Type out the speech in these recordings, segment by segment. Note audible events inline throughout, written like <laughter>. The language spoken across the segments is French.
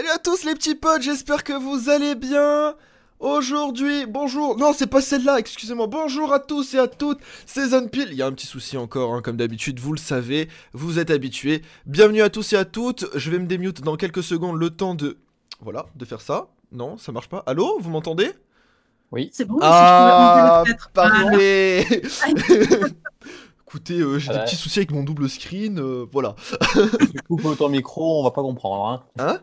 Salut à tous les petits potes, j'espère que vous allez bien. Aujourd'hui, bonjour, non c'est pas celle-là, excusez-moi, bonjour à tous et à toutes, c'est Zanpil, il y a un petit souci encore, hein, comme d'habitude, vous le savez, vous êtes habitués. Bienvenue à tous et à toutes, je vais me démute dans quelques secondes le temps de... Voilà, de faire ça. Non, ça marche pas. Allô, vous m'entendez? Oui. C'est bon, Ah, si je parfait <laughs> Écoutez, euh, j'ai des petits soucis avec mon double screen, euh, voilà. <laughs> Tu coupes ton micro, on va pas comprendre. Hein. Hein?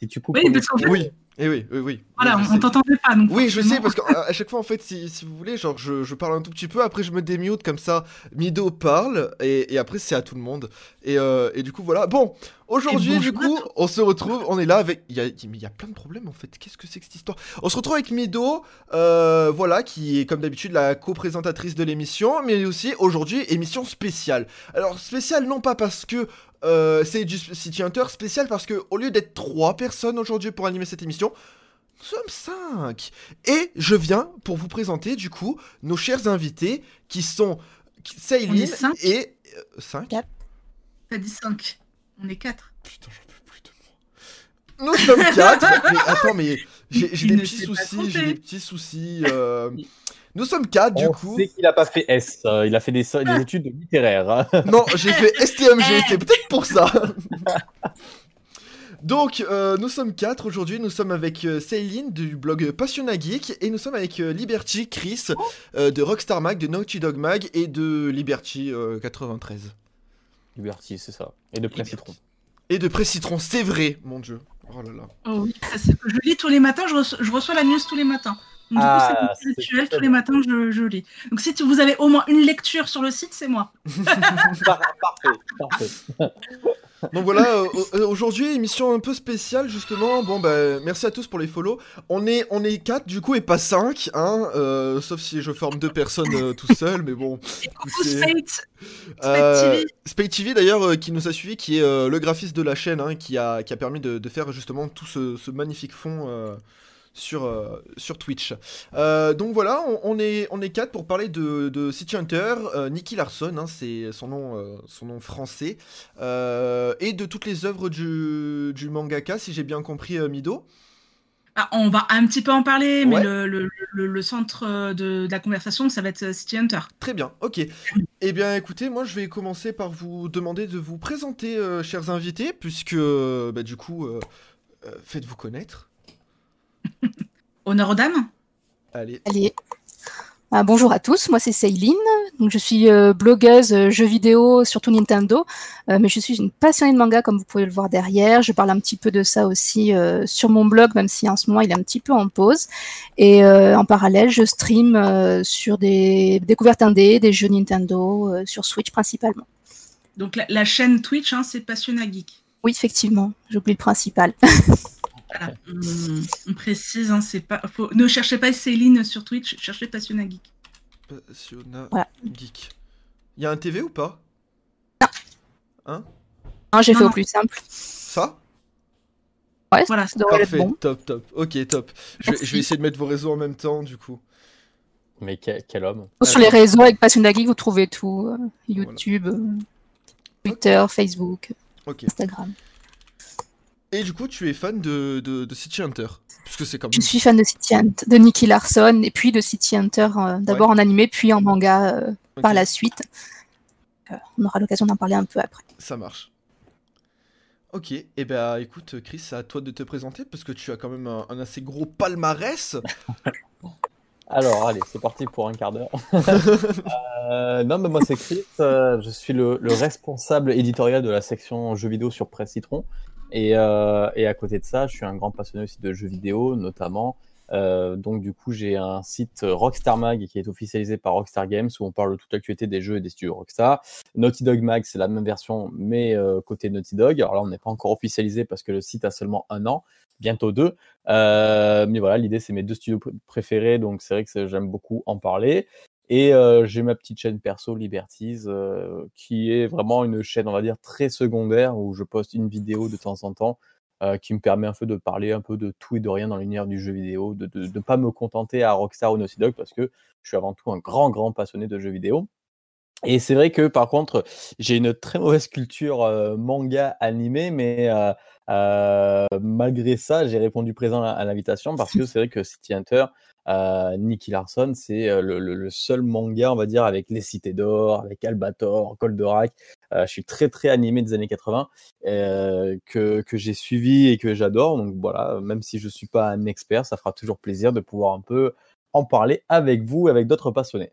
Si tu coupes Oui, ton parce qu'en micro, fait, Oui, et oui, oui, oui. voilà, Oui, je on sais. t'entendait pas. Donc Oui, je sais, parce qu'à chaque fois, en fait, si, si vous voulez, genre, je, je parle un tout petit peu, après je me démute, comme ça, Mido parle, et, et après c'est à tout le monde. Et, euh, et du coup, voilà. Bon, aujourd'hui, Et du coup, on se retrouve, on est là avec... Il y a, mais il y a plein de problèmes, en fait. Qu'est-ce que c'est que cette histoire? On se retrouve avec Mido, euh, voilà, qui est, comme d'habitude, la co-présentatrice de l'émission, mais aussi, aujourd'hui, émission spéciale. Alors, spéciale, non pas parce que... euh, c'est du City Hunter spécial parce que au lieu d'être trois personnes aujourd'hui pour animer cette émission, nous sommes cinq. Et je viens pour vous présenter du coup nos chers invités qui sont cinq et 5. Quatre. T'as dit 5. On est 4. Putain, j'en peux plus de moi. Nous sommes quatre. <laughs> mais attends, mais j'ai des petits soucis, j'ai des petits soucis. Nous sommes quatre du on coup. sait qu'il a pas fait S. euh, il a fait des, des études littéraires. hein. <laughs> Non, j'ai fait <laughs> STMG, Eh. c'est peut-être pour ça. <laughs> Donc, euh, nous sommes quatre aujourd'hui. Nous sommes avec euh, Céline du blog Passionna Geek et nous sommes avec euh, Liberty, Chris euh, de Rockstar Mag, de Naughty Dog Mag et de Liberty euh, 93. Liberty, c'est ça. Et de presse citron. Et de Précitron, c'est vrai, mon dieu. Oh là là. Oh oui, ça, c'est- je lis tous les matins, je reçois, je reçois la new tous les matins. Donc, du Ah, coup, c'est très tous les matins, je, je lis. Donc, si tu- vous avez au moins une lecture sur le site, c'est moi. <laughs> Par- parfait, parfait. <laughs> Donc voilà, euh, euh, aujourd'hui, émission un peu spéciale justement. Bon bah merci à tous pour les follow. On est on est 4 du coup et pas 5 hein, euh, sauf si je forme deux personnes euh, tout seul mais bon. Et coucou Écoutez, Spate Euh, TV. Spade TV d'ailleurs euh, qui nous a suivi, qui est euh, le graphiste de la chaîne, hein, qui, a, qui a permis de, de faire justement tout ce, ce magnifique fond euh, sur, euh, sur Twitch. Euh, donc voilà, on, on est, on est quatre pour parler de, de City Hunter, euh, Nicky Larson, hein, c'est son nom, euh, son nom français, et de toutes les œuvres du, du mangaka, si j'ai bien compris Mido. Ah, on va un petit peu en parler, mais Ouais. le, le- le- le centre de, de la conversation, ça va être City Hunter. Très bien, ok. Eh bien écoutez, moi je vais commencer par vous demander de vous présenter, chers invités, puisque bah, du coup, faites-vous connaître. Honneur aux dames Allez. Allez. Ah, bonjour à tous, moi c'est Céline. Donc, je suis euh, blogueuse euh, jeux vidéo, surtout Nintendo, Euh, mais je suis une passionnée de manga comme vous pouvez le voir derrière. Je parle un petit peu de ça aussi euh, sur mon blog, même si en ce moment il est un petit peu en pause. Et euh, en parallèle, je stream euh, sur des découvertes indé, des jeux Nintendo, euh, sur Switch principalement. Donc, la, la chaîne Twitch, hein, c'est Passionna Geek. Oui, effectivement, j'oublie le principal. <laughs> Voilà, on, on précise, hein, c'est pas, faut- ne cherchez pas Céline sur Twitch, cherchez Passionna Geek. Passionna Voilà. Geek. Il y a un TV ou pas? Hein? Hein, J'ai Non, fait non. au plus simple. Ça? Ouais, Voilà, ça être Parfait, bon. top, top. Ok, top. Je vais, je vais Merci. essayer de mettre vos réseaux en même temps, du coup. Mais quel, quel homme. Sur les réseaux avec Passionna Geek, vous trouvez tout. euh, YouTube, euh, Twitter, Facebook, Ok. Instagram. Et du coup, tu es fan de, de, de City Hunter Puisque c'est comme. Je suis fan de City Hunter, de Nicky Larson et puis de City Hunter, euh, d'abord en animé puis en manga euh, par la suite. Euh, on aura l'occasion d'en parler un peu après. Ça marche. Ok, et eh ben écoute, Chris, c'est à toi de te présenter parce que tu as quand même un, un assez gros palmarès. <laughs> Alors, allez, c'est parti pour un quart d'heure. <laughs> Euh, non, mais moi, c'est Chris. euh, je suis le, le responsable éditorial de la section jeux vidéo sur Presse Citron. Et, euh, et à côté de ça, je suis un grand passionné aussi de jeux vidéo, notamment. Euh, donc, du coup, j'ai un site euh, Rockstar Mag qui est officialisé par Rockstar Games où on parle de toute l'actualité des jeux et des studios Rockstar. Naughty Dog Mag, c'est la même version, mais côté Naughty Dog. Alors là, on n'est pas encore officialisé parce que le site a seulement un an, bientôt deux. Mais voilà, l'idée, c'est mes deux studios pr- préférés, donc c'est vrai que j'aime beaucoup en parler. Et euh, j'ai ma petite chaîne perso, Liberties, euh, qui est vraiment une chaîne, on va dire, très secondaire, où je poste une vidéo de temps en temps, euh, qui me permet un peu de parler un peu de tout et de rien dans l'univers du jeu vidéo, de ne pas me contenter à Rockstar ou Naughty Dog, parce que je suis avant tout un grand, grand passionné de jeux vidéo. Et c'est vrai que par contre, j'ai une très mauvaise culture manga animé, mais malgré ça, j'ai répondu présent à l'invitation parce que c'est vrai que City Hunter, euh, Nicky Larson, c'est euh, le, seul manga, on va dire, avec les Cités d'Or, avec Albator, Goldorak. Euh, je suis très très animé des années 80 euh, que, j'ai suivi et que j'adore. Donc voilà, même si je suis pas un expert, ça fera toujours plaisir de pouvoir un peu en parler avec vous, avec d'autres passionnés.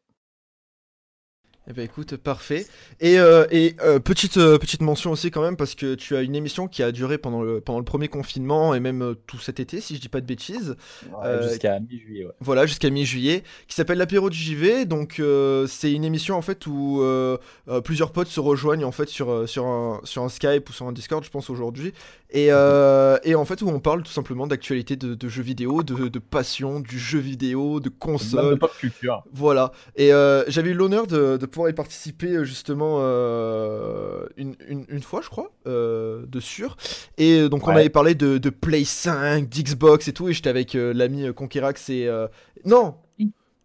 Eh ben écoute, parfait. Et, euh, et euh, petite, euh, petite mention aussi quand même, parce que tu as une émission qui a duré pendant le, pendant le premier confinement et même tout cet été, si je dis pas de bêtises. Ouais, Jusqu'à mi-juillet. Ouais. Voilà, jusqu'à mi-juillet, qui s'appelle l'apéro du JV. Donc c'est une émission en fait où plusieurs potes se rejoignent en fait sur, sur, un, sur un Skype ou sur un Discord, je pense aujourd'hui. Et, euh, et en fait où on parle tout simplement d'actualité de, de jeux vidéo, de, de passion, du jeu vidéo, de console. de pop culture. Voilà. Et euh, j'avais eu l'honneur de, de pouvoir y participer euh, justement euh, une, une, une fois, je crois, euh, de sûr. Et donc on avait parlé de, de Play 5, d'Xbox et tout. Et j'étais avec euh, l'ami Conquerax et. euh, Non.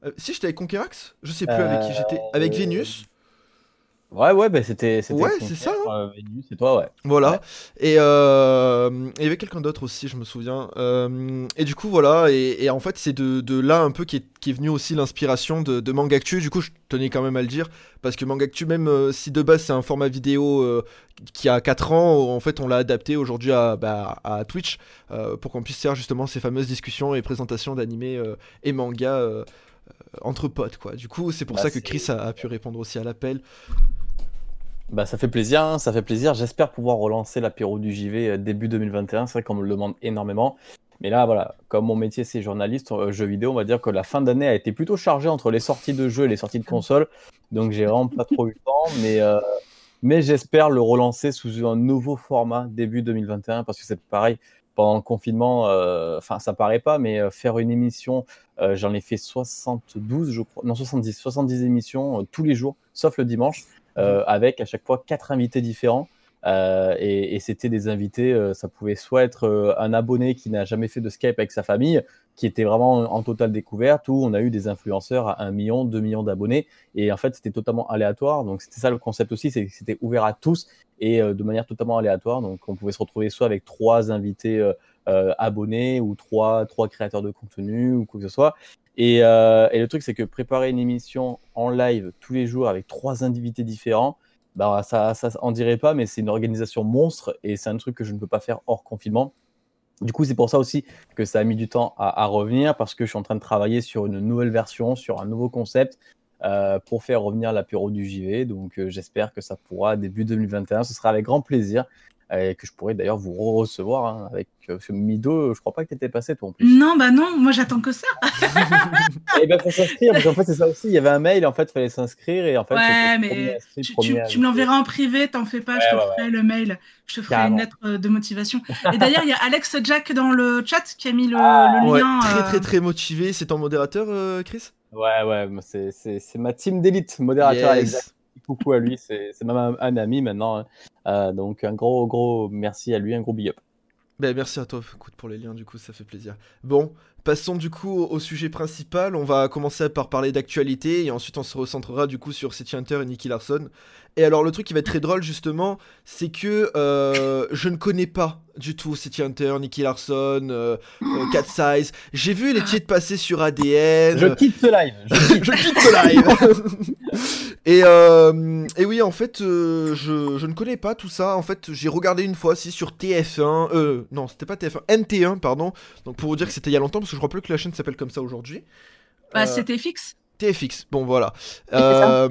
Euh, Si j'étais avec Conquerax Je sais plus avec qui j'étais. Avec Euh, Vénus Ouais, ouais, bah c'était. Ouais, c'est ça, frère, euh, c'est toi, ouais. Voilà. Ouais. Et euh, il y avait quelqu'un d'autre aussi, je me souviens. Euh, et du coup, voilà. Et, et en fait, c'est de, de là un peu qui est, qui est venu aussi l'inspiration de, de Mangactu. Du coup, je tenais quand même à le dire. Parce que Mangactu, même euh, si de base c'est un format vidéo qui a 4 ans, en fait, on l'a adapté aujourd'hui à, bah, à Twitch pour qu'on puisse faire justement ces fameuses discussions et présentations d'animés et mangas. Euh, entre potes quoi. Du coup, c'est pour Bah, ça que Chris a, a pu répondre aussi à l'appel. Bah, ça fait plaisir, hein, ça fait plaisir. J'espère pouvoir relancer l'apéro du JV euh, début 2021. C'est vrai qu'on me le demande énormément. Mais là, voilà, comme mon métier c'est journaliste, euh, jeux vidéo, on va dire que la fin d'année a été plutôt chargée entre les sorties de jeux et les sorties de consoles. Donc j'ai vraiment pas trop eu le temps. Mais, euh, mais j'espère le relancer sous un nouveau format début 2021 parce que c'est pareil. Pendant le confinement, euh, enfin, ça paraît pas, mais euh, faire une émission, euh, j'en ai fait 72, je crois, non, 70, 70 émissions tous les jours, sauf le dimanche euh, avec à chaque fois quatre invités différents. Euh, et et c'était des invités, euh, ça pouvait soit être euh, un abonné qui n'a jamais fait de Skype avec sa famille, qui était vraiment en totale découverte, ou on a eu des influenceurs à 1 million, 2 millions d'abonnés. Et en fait, c'était totalement aléatoire. Donc, c'était ça le concept aussi, c'est que c'était ouvert à tous et euh, de manière totalement aléatoire. Donc, on pouvait se retrouver soit avec trois invités euh, euh, abonnés ou trois, trois créateurs de contenu ou quoi que ce soit. Et, le truc, c'est que préparer une émission en live tous les jours avec trois invités différents, bah, ça, ça en dirait pas, mais c'est une organisation monstre et c'est un truc que je ne peux pas faire hors confinement. Du coup, c'est pour ça aussi que ça a mis du temps à, à revenir parce que je suis en train de travailler sur une nouvelle version, sur un nouveau concept euh, pour faire revenir l'apéro du JV. Donc, euh, j'espère que ça pourra début 2021. Ce sera avec grand plaisir et que je pourrai d'ailleurs vous recevoir hein, avec euh, ce Mido. Je crois pas que tu étais passé toi en plus. Non, bah non, moi j'attends que ça. <laughs> Eh ben, faut s'inscrire, parce qu'en fait, c'est ça aussi. Il y avait un mail, en fait, il fallait s'inscrire, et en fait, Ouais, mais inscrit, Tu, me l'enverras en privé, t'en fais pas, Ouais, je te ouais, ferai le mail, je te ferai Carrément. une lettre de motivation. Et d'ailleurs, il y a Alex Jack dans le chat qui a mis le, Ah, le Ouais, lien. très très très motivé. C'est ton modérateur, euh, Chris? Ouais, ouais, c'est- ma team d'élite, modérateur Yes. Coucou à lui, c'est même un, un ami maintenant. hein. Euh, donc, un gros, gros merci à lui, un gros big up. Ben, merci à toi, écoute, pour les liens, du coup, ça fait plaisir. Bon, passons du coup au, au sujet principal. On va commencer par parler d'actualité et ensuite on se recentrera du coup sur City Hunter et Nicky Larson. Et alors, le truc qui va être très drôle, justement, c'est que euh, je ne connais pas du tout City Hunter, Nicky Larson, euh, euh, Cat Size. J'ai vu les titres passer sur ADN. Je quitte ce live. Je- <laughs> je quitte ce live. <laughs> et, euh, et oui, en fait, euh, je, je ne connais pas tout ça. En fait, j'ai regardé une fois, si, sur TF1. Euh, non, c'était pas TF1, NT1, pardon. Donc, pour vous dire que c'était il y a longtemps, parce que je crois plus que la chaîne s'appelle comme ça aujourd'hui. Bah, Euh, c'était fixe. TFX, bon voilà. Euh,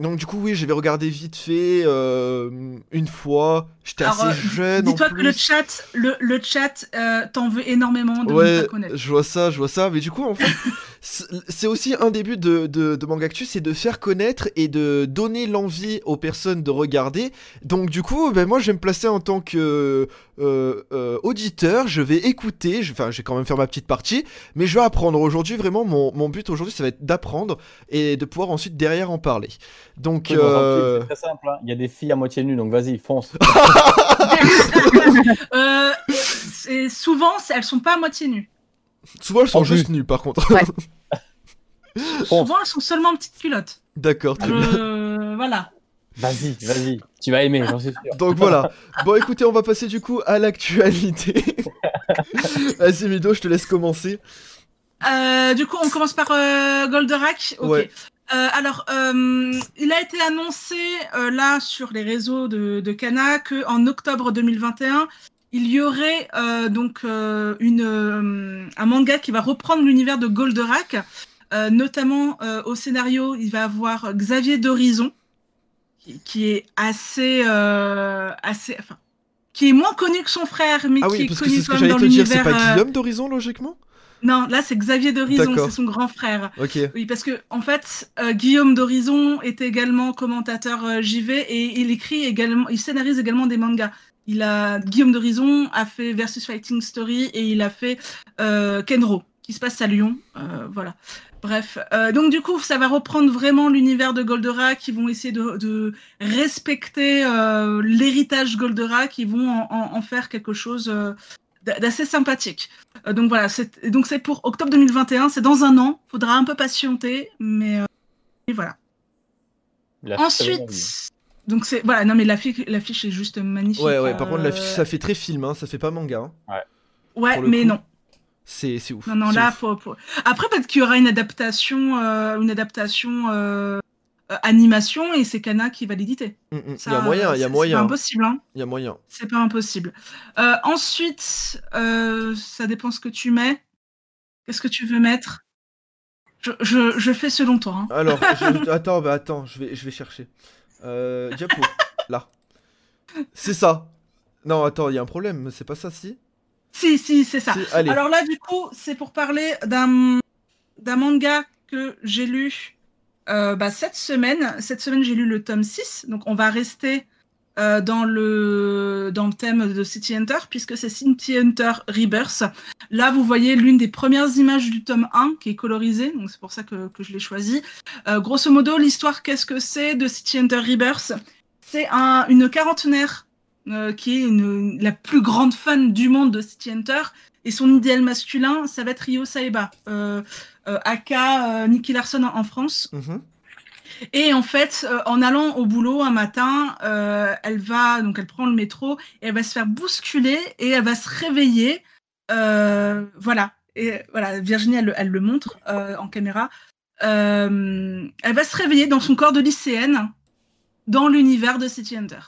donc du coup oui, j'avais regardé vite fait euh, une fois. J'étais assez euh, jeune Dis-toi que le chat, le, le chat t'en veut énormément de ne Ouais, pas connaître. je vois ça, je vois ça. Mais du coup, en fait, c'est aussi un des buts de, de, de Mangactu, c'est de faire connaître et de donner l'envie aux personnes de regarder. Donc, du coup, ben, moi, je vais me placer en tant que euh, euh, auditeur. Je vais écouter. je- Enfin, je vais quand même faire ma petite partie. Mais je vais apprendre. Aujourd'hui, vraiment, mon, mon but aujourd'hui, ça va être d'apprendre et de pouvoir ensuite derrière en parler. Donc, Oui, euh, C'est très simple. hein. Il y a des filles à moitié nues, donc vas-y, fonce. <laughs> Euh, souvent, elles sont pas à moitié nues. Souvent, elles sont En juste nues, par contre. Ouais. <laughs> Souvent, elles sont seulement en petites culottes. D'accord, très bien. Je- voilà. Vas-y, vas-y, tu vas aimer, j'en suis sûr. Donc voilà. Bon, écoutez, on va passer du coup à l'actualité. <laughs> Vas-y, Mido, je te laisse commencer. Euh, du coup, on commence par euh, Goldorak. Ok. Ouais. Euh, alors, euh, il a été annoncé euh, là sur les réseaux de, de Kana que en octobre 2021, il y aurait euh, donc euh, une, euh, un manga qui va reprendre l'univers de Goldorak, notamment au scénario, il va avoir Xavier d'Horizon, qui, qui est assez, assez, enfin, qui est moins connu que son frère, mais Ah qui oui, est parce que connu c'est ce que j'allais dans te dire, c'est l'univers. pas Guillaume d'Horizon, logiquement? Non, là c'est Xavier d'Horizon, c'est son grand frère. Ok. Oui, parce que en fait, euh, Guillaume d'Horizon est également commentateur euh, JV et il écrit également, il scénarise également des mangas. Il a Guillaume d'Horizon a fait Versus Fighting Story et il a fait euh, Kenro, qui se passe à Lyon. Euh, voilà. Bref, Euh, donc du coup, ça va reprendre vraiment l'univers de Goldorak. Qui vont essayer de, de respecter euh, l'héritage Goldorak. Ils vont en, en- en faire quelque chose euh, d'assez sympathique. Euh, donc voilà, c'est donc c'est pour octobre 2021, c'est dans un an. Faudra un peu patienter, mais euh, et voilà. La. Ensuite, donc c'est voilà, non mais l'affiche l'affiche est juste magnifique. Ouais, ouais, par contre, euh, l'affiche, ça fait très film, hein, ça fait pas manga. hein. Ouais, le mais coup. non, C'est c'est ouf. non, non, là, ouf. faut, faut- après peut-être qu'il y aura une adaptation, euh, une adaptation euh, euh, animation et c'est Kana qui va l'éditer. Mm, mm. Il y a moyen, il y a moyen. C'est pas impossible, hein. Il y a moyen. C'est pas impossible. Euh, ensuite, euh, ça dépend ce que tu mets. Qu'est-ce que tu veux mettre? Je, je, je fais selon toi. hein. Alors, <laughs> je- attends, bah attends, je vais, je vais chercher. Euh, diapo, là. C'est ça. Non, attends, il y a un problème, c'est pas ça, si, Si, si, c'est ça. Si. Alors là, du coup, c'est pour parler d'un d'un manga que j'ai lu euh, bah, cette semaine. Cette semaine, j'ai lu le tome 6. Donc, on va rester euh, dans, le, dans le thème de City Hunter, puisque c'est City Hunter Rebirth. Là, vous voyez l'une des premières images du tome 1 qui est colorisée. Donc, c'est pour ça que, que je l'ai choisi. Euh, grosso modo, l'histoire, qu'est-ce que c'est de City Hunter Rebirth? C'est un, une quarantenaire qui est la plus grande fan du monde de City Hunter. Et son idéal masculin, ça va être Ryo Saeba, euh, euh, aka euh, Nicky Larson en, en France. Mhm. Et en fait, euh, en allant au boulot un matin, euh, elle va donc elle prend le métro et elle va se faire bousculer et elle va se réveiller. Euh, voilà. Et voilà, Virginie, elle, le- elle le montre en caméra. Elle va se réveiller dans son corps de lycéenne dans l'univers de City Hunter.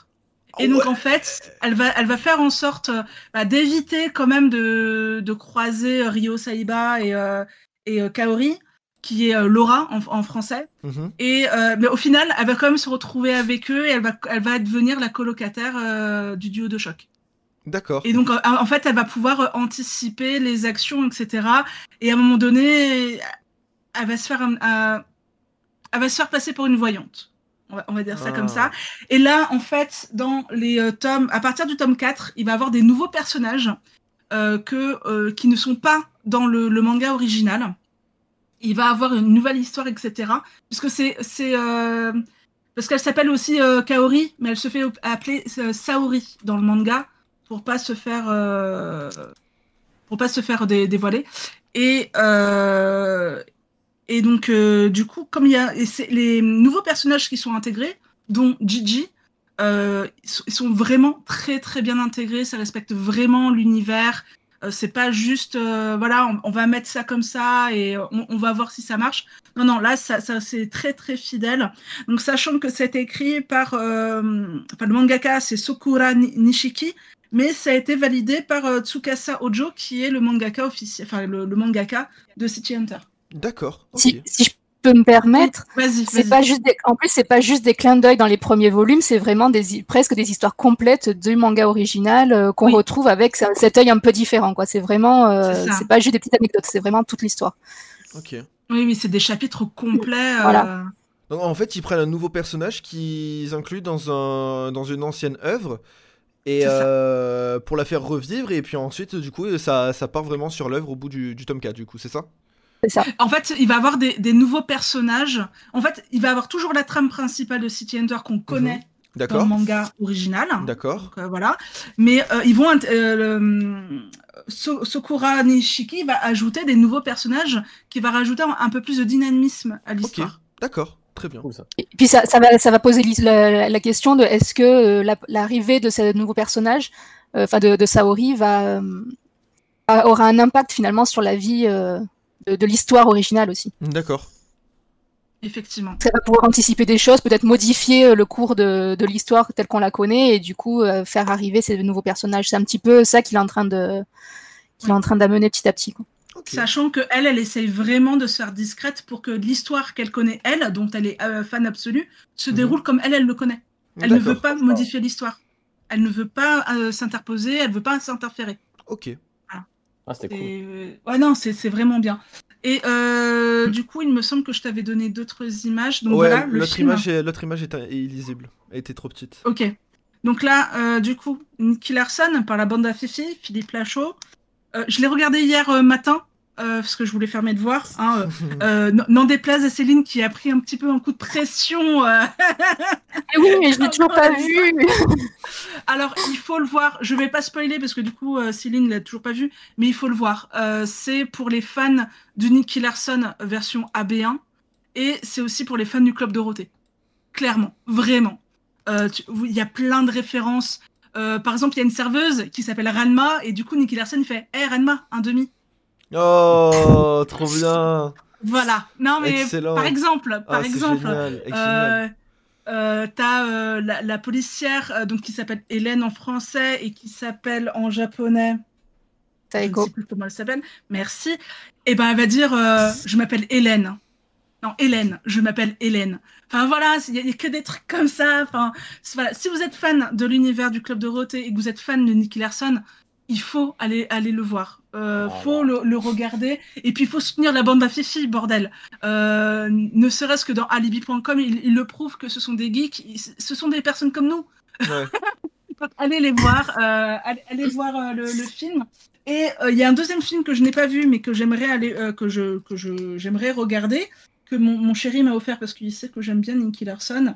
Et donc Ouais. en fait, elle va, elle va faire en sorte euh, bah, d'éviter quand même de, de croiser euh, Ryo Saiba et, euh, et euh, Kaori, qui est Laura en, en français. Mhm. Et euh, mais au final, elle va quand même se retrouver avec eux et elle va, elle va devenir la colocataire euh, du duo de choc. D'accord. Et donc en, fait, elle va pouvoir anticiper les actions, etc. Et à un moment donné, elle va se faire, un- elle va se faire passer pour une voyante. On va, on va dire ça Ah. comme ça. Et là, en fait, dans les euh, tomes, à partir du tome 4, il va y avoir des nouveaux personnages euh, que, euh, qui ne sont pas dans le, le manga original. Il va avoir une nouvelle histoire, etc. Puisque c'est. c'est parce qu'elle s'appelle aussi Kaori, mais elle se fait appeler Saori dans le manga pour pas se faire. euh, pour pas se faire dé- dévoiler. Et. euh, et donc, euh, du coup, comme il y a et les nouveaux personnages qui sont intégrés, dont Gigi, euh, ils sont- vraiment très très bien intégrés. Ça respecte vraiment l'univers. Euh, c'est pas juste, euh, voilà, on, va mettre ça comme ça et on, va voir si ça marche. Non, non, là, ça, ça c'est très très fidèle. Donc, sachant que c'est écrit par, euh, enfin, le mangaka, c'est Sokura Ni- Nishiki, mais ça a été validé par euh, Tsukasa Ojo, qui est le mangaka officiel, enfin le mangaka de City Hunter. D'accord. Si, si je peux me permettre, c'est pas juste des... en plus c'est pas juste des clins d'œil dans les premiers volumes, c'est vraiment des presque des histoires complètes du manga original euh, qu'on Oui. retrouve avec ce- cet œil un peu différent quoi. C'est vraiment euh, C'est pas juste des petites anecdotes, c'est vraiment toute l'histoire. Ok. Oui, mais c'est des chapitres complets. euh, Voilà. Donc en fait, ils prennent un nouveau personnage qu'ils incluent dans, un, dans une ancienne œuvre et euh, pour la faire revivre et puis ensuite du coup ça, ça part vraiment sur l'œuvre au bout du, du tome 4 du coup, c'est ça? Ça. En fait, il va avoir des, des nouveaux personnages. En fait, il va avoir toujours la trame principale de City Hunter qu'on connaît dans le D'accord manga original. D'accord. Euh, voilà. Mais euh, ils vont euh, le- So- Sokura Nishiki va ajouter des nouveaux personnages qui va rajouter un, un peu plus de dynamisme à l'histoire. d'accord. Très bien. Et puis ça, ça, va, ça va poser la, la question de est-ce que euh, la- l'arrivée de ce nouveau personnage, euh, enfin de, de Saori, va, euh, aura un impact finalement sur la vie euh, de, de l'histoire originale aussi. D'accord. Effectivement. Ça va pouvoir anticiper des choses, peut-être modifier euh, le cours de, de l'histoire telle qu'on la connaît et du coup euh, faire arriver ces nouveaux personnages. C'est un petit peu ça qu'il est en train de qu'il est en train d'amener petit à petit. quoi. Sachant que elle, elle essaye vraiment de se faire discrète pour que l'histoire qu'elle connaît, elle, dont elle est euh, fan absolue, se Mhm. déroule comme elle, elle le connaît. Elle ne veut pas modifier l'histoire. Elle ne veut pas euh, s'interposer, elle ne veut pas s'interférer. Ok. Ah, c'était cool. Ouais, non, c'est c'est vraiment bien. Et euh, du coup, il me semble que je t'avais donné d'autres images. Donc ouais, voilà, l'autre film. image, est, l'autre image est, est illisible. Elle était trop petite. Ok. Donc là, euh, du coup, Nicky Larson par la bande à Fifi, Philippe Lachaud. Euh, je l'ai regardé hier euh, matin euh, parce que je voulais faire mes devoirs. Hein, euh, euh, <laughs> N'en déplaise à Céline qui a pris un petit peu un coup de pression. euh. Eh <laughs> oui, mais je l'ai toujours pas vu. <laughs> Alors, il faut le voir. Je vais pas spoiler parce que du coup, euh, Céline l'a toujours pas vu, mais il faut le voir. Euh, c'est pour les fans du Nicky Larson version AB1 et c'est aussi pour les fans du Club Dorothée. Clairement, vraiment. Il y a plein de références. Par exemple, il y a une serveuse qui s'appelle Ranma et du coup, Nicky Larson fait Hey Ranma, un demi. Oh, trop bien. Voilà. Non, mais Excellent. par exemple, par Ah, exemple. Euh, euh, T'as euh, la, la policière euh, donc qui s'appelle Hélène en français et qui s'appelle en japonais. Je ne Taeko. sais plus comment elle s'appelle. Merci. Et ben elle va dire euh, je m'appelle Hélène. Non Hélène. Je m'appelle Hélène. Enfin voilà, il y, a que des trucs comme ça. Enfin voilà. si vous êtes fan de l'univers du club Dorothée et que vous êtes fan de Nicky Larson, il faut aller aller le voir. Euh, Voilà. faut le, le regarder et puis il faut soutenir la bande à Fifi bordel. Euh, ne serait-ce que dans alibi.com, il, il le prouve que ce sont des geeks, ils- ce sont des personnes comme nous. Ouais. <laughs> Donc, allez les voir, euh, allez, allez voir euh, le, le film. Et il y a un deuxième film que je n'ai pas vu, mais que j'aimerais aller, que je, que je, j'aimerais regarder, que mon, mon chéri m'a offert parce qu'il sait que j'aime bien Nicky Larson.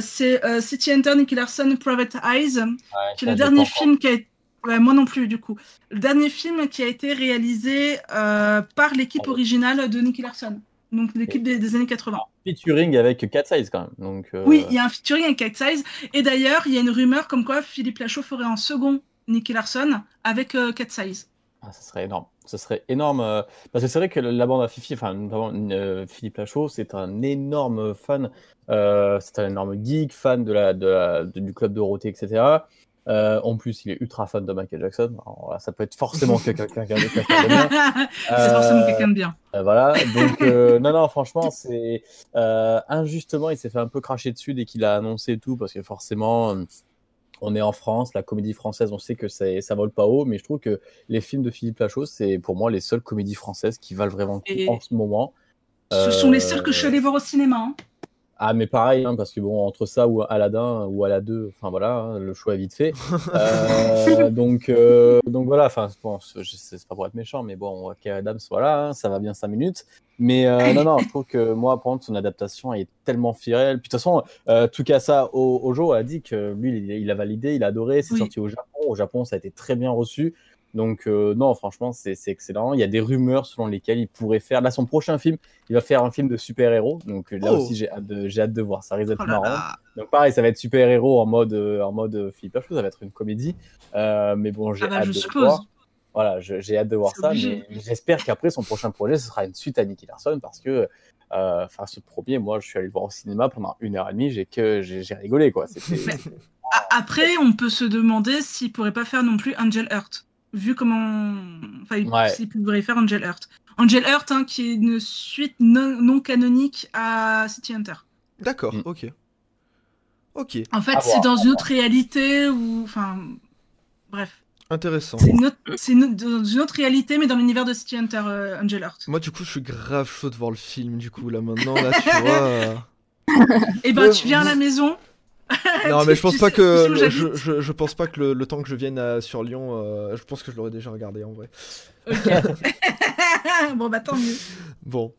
C'est City Hunter Nicky Larson Private Eyes, Ouais, qui est le dernier film qui a été... ouais, moi non plus du coup. Le dernier film qui a été réalisé euh, par l'équipe originale de Nicky Larson. Donc l'équipe des, des années 80. encore. Featuring avec Cat Size quand même. Donc, euh, Oui, il y a un featuring avec Cat Size. Et d'ailleurs, il y a une rumeur comme quoi Philippe Lachaud ferait un second Nicky Larson avec euh, Cat Size. Ah, ça serait énorme. Ça serait énorme. euh, parce que c'est vrai que la bande à Fifi, enfin, notamment Philippe Lachaud, c'est un énorme fan. c'est un énorme geek, fan de la, de la- de- du club Dorothée, etc. Euh, en plus, il est ultra fan de Michael Jackson. Alors, là, ça peut être forcément quelqu'un quelqu'un de quelqu'un de bien. <laughs> C'est forcément quelqu'un de bien. Euh, voilà, donc euh, non, non, franchement, c'est injustement, il s'est fait un peu cracher dessus dès qu'il a annoncé tout, parce que forcément, on est en France, la comédie française, on sait que ça vole pas haut, mais je trouve que les films de Philippe Lachaud, c'est pour moi les seules comédies françaises qui valent vraiment le coup Et- en ce moment. Ce sont les seuls que je suis allé voir au cinéma. hein. Ah, mais pareil, hein, parce que bon, entre ça ou Aladdin ou Aladdin, enfin voilà, hein, le choix est vite fait. <laughs> Euh, donc, euh, donc voilà, enfin, bon, c'est pas pour être méchant, mais bon, Kev Adams, voilà, hein, ça va bien 5 minutes. Mais euh, non, non, je trouve que moi, par contre, son adaptation est tellement fidèle. Puis de toute façon, Tukasa O- Ojo a dit que lui, il, il a validé, il a adoré, c'est Oui. sorti au Japon. Au Japon, ça a été très bien reçu. Donc, euh, non, franchement, c'est excellent. Il y a des rumeurs selon lesquelles il pourrait faire. Là, son prochain film, il va faire un film de super-héros. Donc, là Oh. aussi, j'ai hâte, de- j'ai hâte de voir. Ça risque d'être Oh marrant. là. Donc, pareil, ça va être super-héros en mode, euh, en mode euh, Philippe Lachaud. Ça va être une comédie. Euh, mais bon, j'ai Ah bah, hâte je de suppose. voir. Voilà, j'ai hâte de voir ça. obligé. Mais j'espère qu'après, son prochain projet, ce sera une suite à Nicky Larson parce que. euh, Enfin, ce premier, moi, je suis allé le voir au cinéma pendant une heure et demie, j'ai que j'ai j'ai rigolé, quoi. <laughs> Après, on peut se demander s'il pourrait pas faire non plus Angel Heart. Vu comment. Enfin, il- Ouais. s'il pourrait faire Angel Heart. Angel Heart, hein, qui est une suite non, non canonique à City Hunter. D'accord, Mm. ok. Ok, En fait, c'est dans une autre réalité ou. Enfin. Bref. intéressant. C'est une autre- c'est une- dans une autre réalité, mais dans l'univers de City Hunter, euh, Angel Heart. Moi, du coup, je suis grave chaud de voir le film, du coup, là, maintenant, là, tu <laughs> vois. euh. Et ben, Ouais, tu viens à la maison. <laughs> Non, mais je pense pas que. le- Je, je, je pense pas que le, le temps que je vienne à- sur Lyon, euh, je pense que je l'aurais déjà regardé, en vrai. Ok. <laughs> bon, bah tant mieux. Bon.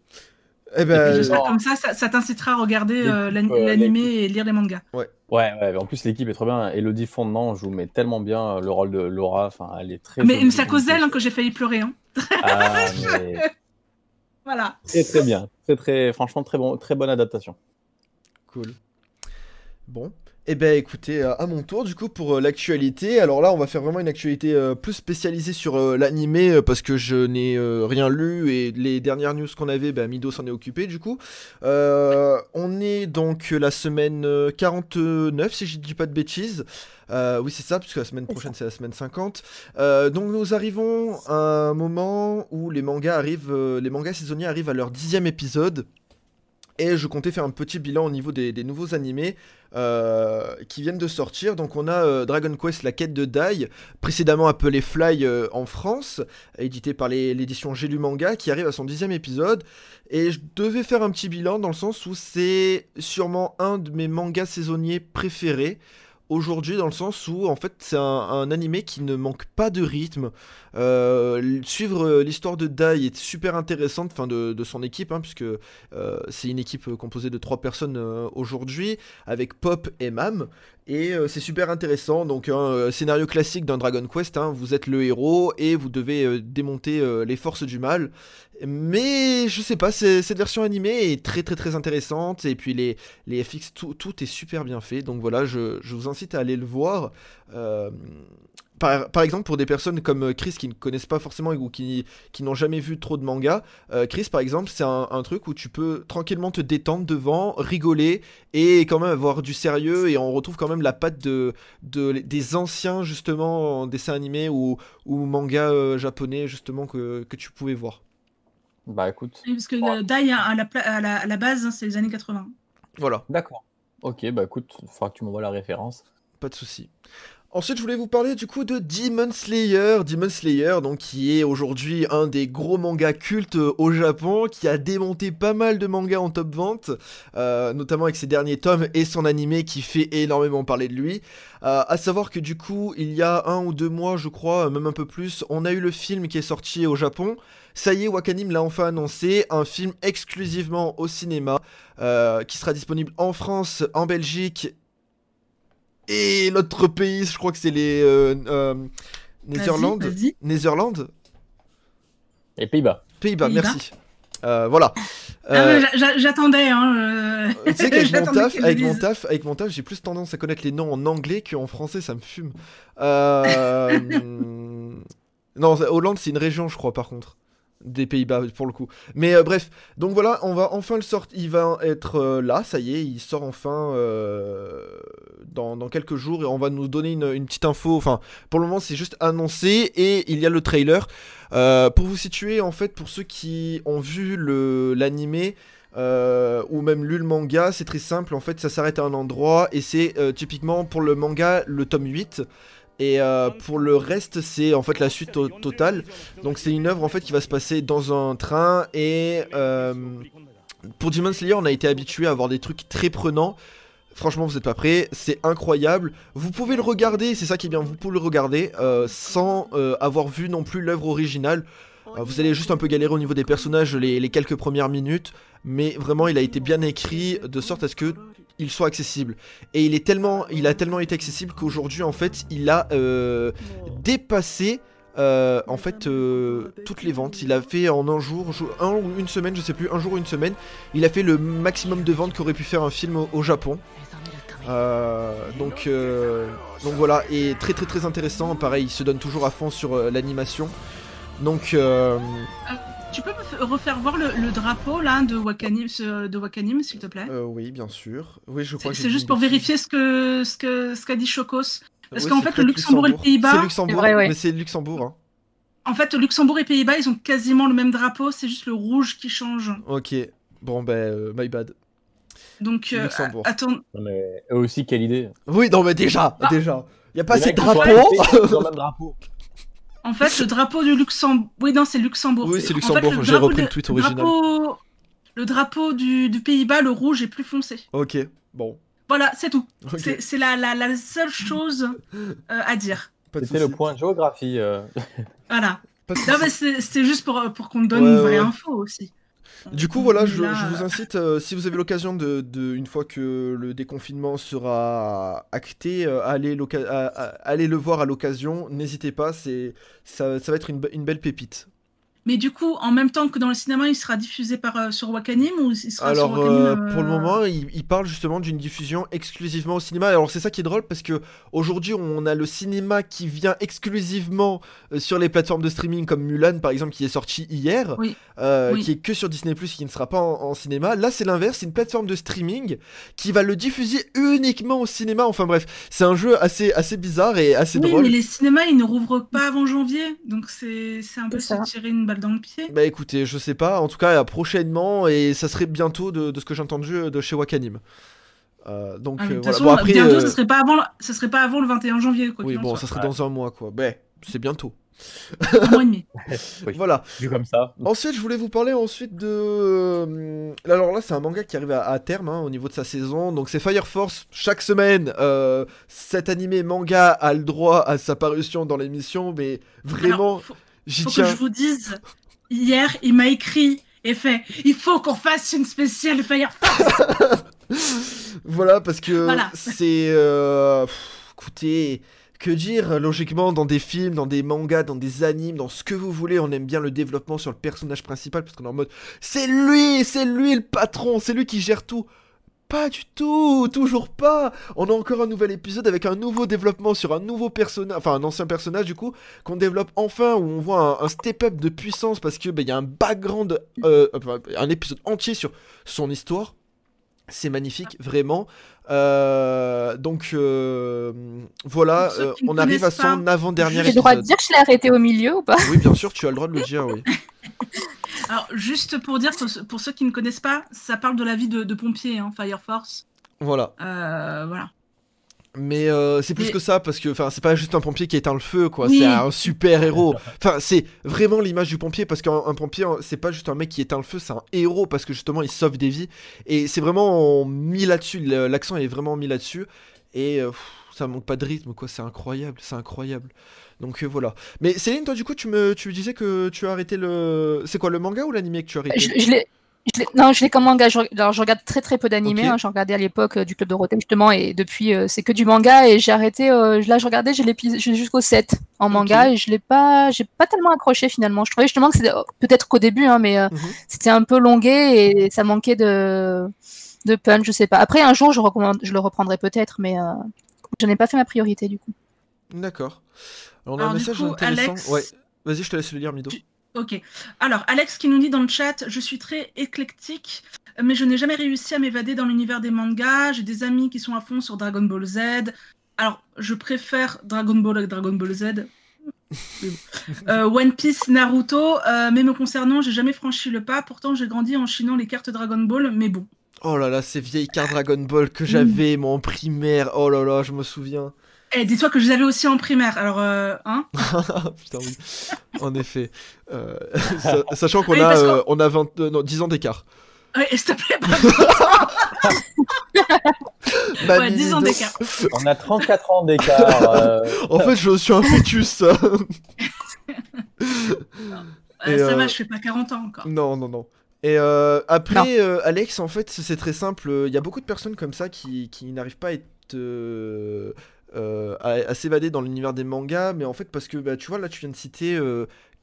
Eh Et puis, ben. j'espère non. comme ça, ça, ça t'incitera à regarder euh, euh, l'animé et lire les mangas. Ouais, ouais, en plus l'équipe est trop bien. Elodie Fondement joue mais tellement bien euh, le rôle de Laura. Enfin, elle est très. Mais c'est à cause d'elle que j'ai failli pleurer. Hein. Ah, <laughs> mais Voilà. très très bien, très très, franchement très bon, très bonne adaptation. Cool. Bon. Eh ben écoutez, euh, à mon tour du coup pour euh, l'actualité. Alors là, on va faire vraiment une actualité euh, plus spécialisée sur euh, l'animé euh, parce que je n'ai rien lu et les dernières news qu'on avait, bah, Mido s'en est occupé du coup. On est donc la semaine euh, 49 si je dis pas de bêtises. Oui c'est ça puisque la semaine prochaine c'est la semaine 50. Euh, donc nous arrivons à un moment où les mangas arrivent, les mangas saisonniers arrivent à leur dixième épisode. Et je comptais faire un petit bilan au niveau des, nouveaux animés euh, qui viennent de sortir. Donc on a euh, Dragon Quest La Quête de Dai, précédemment appelé Fly euh, en France, édité par l'édition J'ai lu manga, qui arrive à son dixième épisode. Et je devais faire un petit bilan dans le sens où c'est sûrement un de mes mangas saisonniers préférés. Aujourd'hui, dans le sens où en fait c'est un, un animé qui ne manque pas de rythme. Euh, suivre euh, l'histoire de Dai est super intéressante, enfin de, son équipe, hein, puisque euh, c'est une équipe composée de trois personnes aujourd'hui, avec Pop et Mam. Et c'est super intéressant. Donc, un euh, scénario classique d'un Dragon Quest. hein, vous êtes le héros et vous devez démonter les forces du mal. Mais je sais pas, cette version animée est très très très intéressante. Et puis les, FX, tout, est super bien fait. Donc voilà, je vous incite à aller le voir. Euh, par, par exemple, pour des personnes comme euh, Chris qui ne connaissent pas forcément ou qui, qui n'ont jamais vu trop de mangas, euh, Chris par exemple, c'est un, un truc où tu peux tranquillement te détendre devant, rigoler et quand même avoir du sérieux. Et on retrouve quand même la patte de, de, des anciens justement dessins animés ou, ou mangas euh, japonais justement que, que tu pouvais voir. Bah écoute, Oui, Parce que euh, Dai, à la, pla- à la, à la base, hein, c'est les années 80. Voilà. d'accord. Ok, bah écoute, il faudra que tu m'envoies la référence. Pas de souci. Ensuite, je voulais vous parler du coup de Demon Slayer. Demon Slayer, donc qui est aujourd'hui un des gros mangas cultes euh, au Japon, qui a démonté pas mal de mangas en top vente, euh, notamment avec ses derniers tomes et son animé qui fait énormément parler de lui. Euh, à savoir que du coup, il y a un ou deux mois, je crois, même un peu plus, on a eu le film qui est sorti au Japon. Ça y est, Wakanim l'a enfin annoncé, un film exclusivement au cinéma, euh, qui sera disponible en France, en Belgique et l'autre pays, je crois que c'est les euh, euh, Netherlands. Netherlands Les Pays-Bas. Pays-Bas, Pays-Bas. merci. Euh, voilà. Ah, Euh, J'attendais. Hein, euh, tu sais <laughs> qu'avec mon taf, avec mon taf, avec mon taf, j'ai plus tendance à connaître les noms en anglais qu'en français, ça me fume. Euh, <laughs> non, Hollande, c'est une région, je crois, par contre. Des Pays-Bas, pour le coup. Mais euh, bref, donc voilà, on va enfin le sortir. Il va être euh, là, ça y est, il sort enfin euh, dans, quelques jours et on va nous donner une, une petite info. Enfin, pour le moment, c'est juste annoncé et il y a le trailer. Pour vous situer, en fait, pour ceux qui ont vu l'animé, ou même lu le manga, c'est très simple, en fait ça s'arrête à un endroit et c'est typiquement pour le manga le tome 8 et euh, pour le reste c'est en fait la suite to- totale. Donc c'est une œuvre en fait qui va se passer dans un train et euh, pour Demon Slayer on a été habitué à avoir des trucs très prenants. Franchement, vous êtes pas prêts, c'est incroyable. Vous pouvez le regarder, c'est ça qui est bien, vous pouvez le regarder euh, sans avoir vu non plus l'œuvre originale. Euh, vous allez juste un peu galérer au niveau des personnages les, quelques premières minutes, mais vraiment il a été bien écrit de sorte à ce que il soit accessible. Et il est tellement, il a tellement été accessible qu'aujourd'hui en fait il a euh, dépassé euh, en fait toutes les ventes. Il a fait en un jour, jo- un ou une semaine, je sais plus, un jour ou une semaine, il a fait le maximum de ventes qu'aurait pu faire un film au, Japon. Euh, donc, donc voilà, et très très très intéressant. Pareil, il se donne toujours à fond sur l'animation. Donc, euh, Tu peux me refaire voir le, le drapeau là de Wakanim, ce- de Wakanim s'il te plaît? euh, oui, bien sûr. Oui, je crois C'est que c'est j'ai juste pour vérifier ce que ce que ce qu'a dit Chocos. Parce Ouais, qu'en fait, le Luxembourg et les Pays-Bas- C'est Luxembourg, vrai, ouais. mais c'est Luxembourg. Hein. En fait, Luxembourg et Pays-Bas, ils ont quasiment le même drapeau, c'est juste le rouge qui change. Ok, bon ben, euh, my bad. Donc, euh, Luxembourg. attends, Non, mais eux aussi, quelle idée. Oui, non mais déjà, Ah. déjà. Y a pas Les assez de mecs, ils sont drapeaux. le même drapeau. <laughs> en fait, le drapeau du Luxembourg. Oui, non, c'est Luxembourg. Oui, c'est En Luxembourg, fait, j'ai drapeau repris de- le tweet original. drapeau- Le drapeau du, du Pays-Bas, le rouge est plus foncé. ok, bon. Voilà, c'est tout. Ok, C'est la, la, la seule chose euh, à dire. de C'était le point géographie. euh. Voilà. de Non, mais c'est- c'était juste pour, pour qu'on te donne Ouais, une vraie ouais. info aussi. Du coup, voilà, je, vous incite, euh, si vous avez l'occasion de, de- une fois que le déconfinement sera acté, euh, à- à- aller le voir à l'occasion. N'hésitez pas, ça, ça va être une belle pépite. Mais du coup, en même temps que dans le cinéma, il sera diffusé par, euh, sur Wakanim ou il sera Alors, sur Wakanim euh, pour le euh, moment, il, il parle justement d'une diffusion exclusivement au cinéma. Alors, c'est ça qui est drôle parce que aujourd'hui, on a le cinéma qui vient exclusivement euh, sur les plateformes de streaming comme Mulan, par exemple, qui est sorti hier, Oui. euh, Oui. qui est que sur Disney qui ne sera pas en, en cinéma. Là, c'est l'inverse, c'est une plateforme de streaming qui va le diffuser uniquement au cinéma. Enfin bref, c'est un jeu assez, assez bizarre et assez Oui, drôle. mais les cinémas, ils ne rouvrent pas avant janvier. Donc c'est c'est un peu ça. se tirer une balle dans le pied. Bah écoutez, je sais pas, en tout cas prochainement, et ça serait bientôt de, de ce que j'ai entendu de chez Wakanim. Euh, donc Ah, euh, voilà. façon, Bon après, bientôt, euh, ce serait pas avant, le- ce serait pas avant le 21 janvier. Quoi oui bon, soit. ça serait dans un mois quoi. Ben c'est bientôt. Un mois et demi. <laughs> Oui. Voilà. Vu comme ça. Ensuite, je voulais vous parler ensuite de. euh, Alors là, c'est un manga qui arrive à, à terme hein, au niveau de sa saison. Donc c'est Fire Force. Chaque semaine, euh, cet animé manga a le droit à sa parution dans l'émission, mais vraiment, Alors, faut, j'y faut que tiens. je vous dise, hier, il m'a écrit et fait il faut qu'on fasse une spéciale Fire Force. <laughs> Voilà, parce que Voilà. c'est. euh, pff, écoutez, que dire Logiquement, dans des films, dans des mangas, dans des animes, dans ce que vous voulez, on aime bien le développement sur le personnage principal parce qu'on est en mode c'est lui, c'est lui le patron, c'est lui qui gère tout. Pas du tout, toujours pas. On a encore un nouvel épisode avec un nouveau développement sur un nouveau personnage, enfin un ancien personnage du coup, qu'on développe enfin, où on voit un, un step-up de puissance parce que ben, il y a un background, euh, un épisode entier sur son histoire. C'est magnifique, vraiment. Euh, donc euh, voilà, euh, on arrive à son avant-dernier J'ai le droit de épisode. dire que je l'ai arrêté au milieu ou pas? Oui, bien sûr, tu as le droit de le dire, oui. <laughs> Alors, juste pour dire, pour, ceux- qui ne connaissent pas, ça parle de la vie de, de pompier, hein, Fire Force. Voilà. Euh, voilà. Mais euh, c'est plus que ça parce que c'est pas juste un pompier qui éteint le feu quoi, Oui. c'est un super héros. Enfin c'est vraiment l'image du pompier parce qu'un un pompier c'est pas juste un mec qui éteint le feu, c'est un héros parce que justement il sauve des vies et c'est vraiment mis là-dessus, l'accent est vraiment mis là-dessus et euh, pff, ça manque pas de rythme quoi, c'est incroyable, c'est incroyable. Donc euh, voilà. Mais Céline toi du coup tu me tu disais que tu as arrêté le c'est quoi le manga ou l'animé que tu as arrêté? Je, je l'ai- non, je l'ai comme manga. Je, alors, je regarde très très peu d'animés. Ok. hein. J'en regardais à l'époque euh, du Club Dorothée justement, et depuis euh, c'est que du manga. Et j'ai arrêté. euh, là, je regardais, j'ai jusqu'au 7 en manga, et je l'ai pas, j'ai pas tellement accroché finalement. Je trouvais justement que c'était peut-être qu'au début, hein, mais Mhm. c'était un peu longué et ça manquait de de punch. Je sais pas. Après, un jour, je recommande, je le reprendrai peut-être, mais je n'ai pas fait ma priorité du coup. D'accord. Alors on a un Alors, message coup, intéressant. Alex- Ouais. Vas-y, je te laisse le lire Mido. Tu- Ok. Alors, Alex qui nous dit dans le chat Je suis très éclectique, mais je n'ai jamais réussi à m'évader dans l'univers des mangas. J'ai des amis qui sont à fond sur Dragon Ball Z. Alors, je préfère Dragon Ball avec Dragon Ball Z. <laughs> Euh, One Piece, Naruto, euh, mais me concernant, j'ai jamais franchi le pas. Pourtant, j'ai grandi en chinant les cartes Dragon Ball, mais bon. Oh là là, ces vieilles cartes Dragon Ball que j'avais, moi, en primaire. Oh là là, je me souviens. Et dis-toi que je les avais aussi en primaire. Alors, euh, hein? <laughs> Putain, oui. En effet. Euh, <laughs> sa- sachant qu'on Oui, a, euh, on a 20, euh, non, 10 ans d'écart. Ouais, s'il te plaît, pas <laughs> Bah, ouais, 10 ans d'écart. On a 34 ans d'écart. euh, En fait, je suis un fœtus. Euh, ça euh, va, je fais pas 40 ans encore. non, non, non. Et euh, après, euh, Alex, en fait, c'est très simple. Il y a beaucoup de personnes comme ça qui, qui n'arrivent pas à être. euh, à, à s'évader dans l'univers des mangas, mais en fait, parce que bah, tu vois, là, tu viens de citer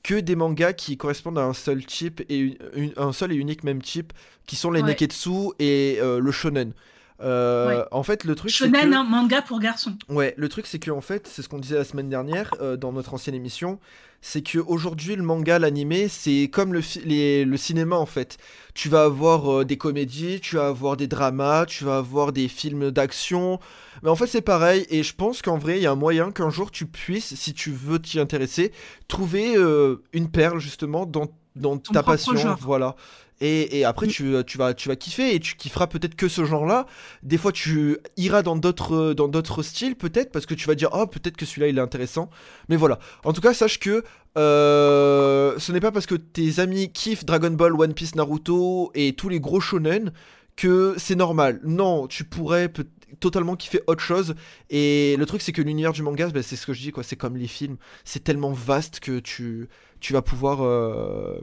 que des mangas qui correspondent à un seul type et une- une- un seul et unique même type, qui sont les Ouais. neketsu et le shonen. Euh, Ouais. En fait, le truc, c'est Shonen, que... hein, manga pour garçons. Ouais, le truc c'est que en fait, c'est ce qu'on disait la semaine dernière euh, dans notre ancienne émission, c'est que aujourd'hui le manga, l'animé, c'est comme le, fi- les- le cinéma en fait. Tu vas avoir euh, des comédies, tu vas avoir des dramas, tu vas avoir des films d'action, mais en fait c'est pareil. Et je pense qu'en vrai, il y a un moyen qu'un jour tu puisses, si tu veux t'y intéresser, trouver une perle justement dans dans ta passion, genre. voilà. Et, et après, tu, tu, vas, tu vas kiffer et tu kifferas peut-être que ce genre-là. Des fois, tu iras dans d'autres dans d'autres styles, peut-être, parce que tu vas dire, oh, peut-être que celui-là, il est intéressant. Mais voilà. En tout cas, sache que euh, ce n'est pas parce que tes amis kiffent Dragon Ball, One Piece, Naruto et tous les gros shonen que c'est normal. Non, tu pourrais peut- totalement kiffer autre chose. Et le truc, c'est que l'univers du manga, ben, c'est ce que je dis, quoi. C'est comme les films. C'est tellement vaste que tu, tu vas pouvoir, euh,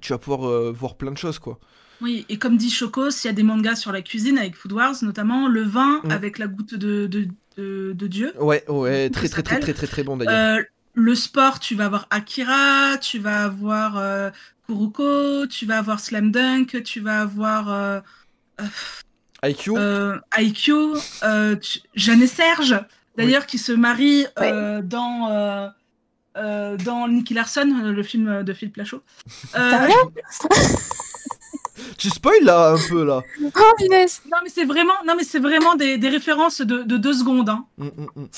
tu vas pouvoir euh, voir plein de choses, quoi. Oui, et comme dit Choco, s'il y a des mangas sur la cuisine avec Food Wars, notamment le vin Mm. avec la goutte de, de, de, de Dieu. Ouais, ouais, très très très très très très bon d'ailleurs. Euh, le sport, tu vas avoir Akira, tu vas avoir Kuruko, tu vas avoir Slam Dunk, tu vas avoir IQ euh, IQ, euh, tu- Jeanne et Serge, d'ailleurs, qui se marient euh, dans, euh, euh, dans Nicky Larson, le film de Philippe Lachaud. Euh, Tu spoil là un peu là. Oh, non, mais c'est vraiment, non, mais c'est vraiment des, des références de, de deux secondes. Hein. Mm, mm, mm.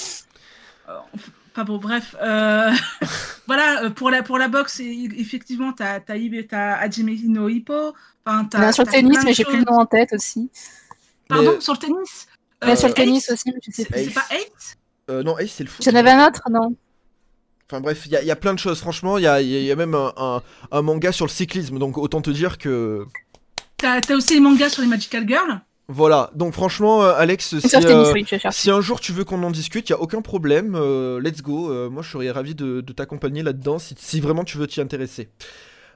Enfin bon, bref. euh, <laughs> voilà, pour la, pour la boxe, effectivement, t'as as, t'as Hippo. Enfin, t'as- sur le tennis, mais j'ai plus le nom en tête aussi. Pardon, Mais- sur le tennis sur le Ace tennis aussi, mais je sais C'est plus. c'est pas 8 Euh, non, Ace, c'est le foot. J'en avais un autre, non Enfin bref, il y, a- il y a plein de choses. Franchement, il y a, il y a- il y a même un, un- un manga sur le cyclisme. Donc autant te dire que. T'as aussi les mangas sur les Magical Girls. Voilà. Donc franchement, euh, Alex, si, euh, oui, un jour tu veux qu'on en discute, il y a aucun problème. euh, let's go. Euh, moi, je serais ravi de, de t'accompagner là-dedans si, si vraiment tu veux t'y intéresser.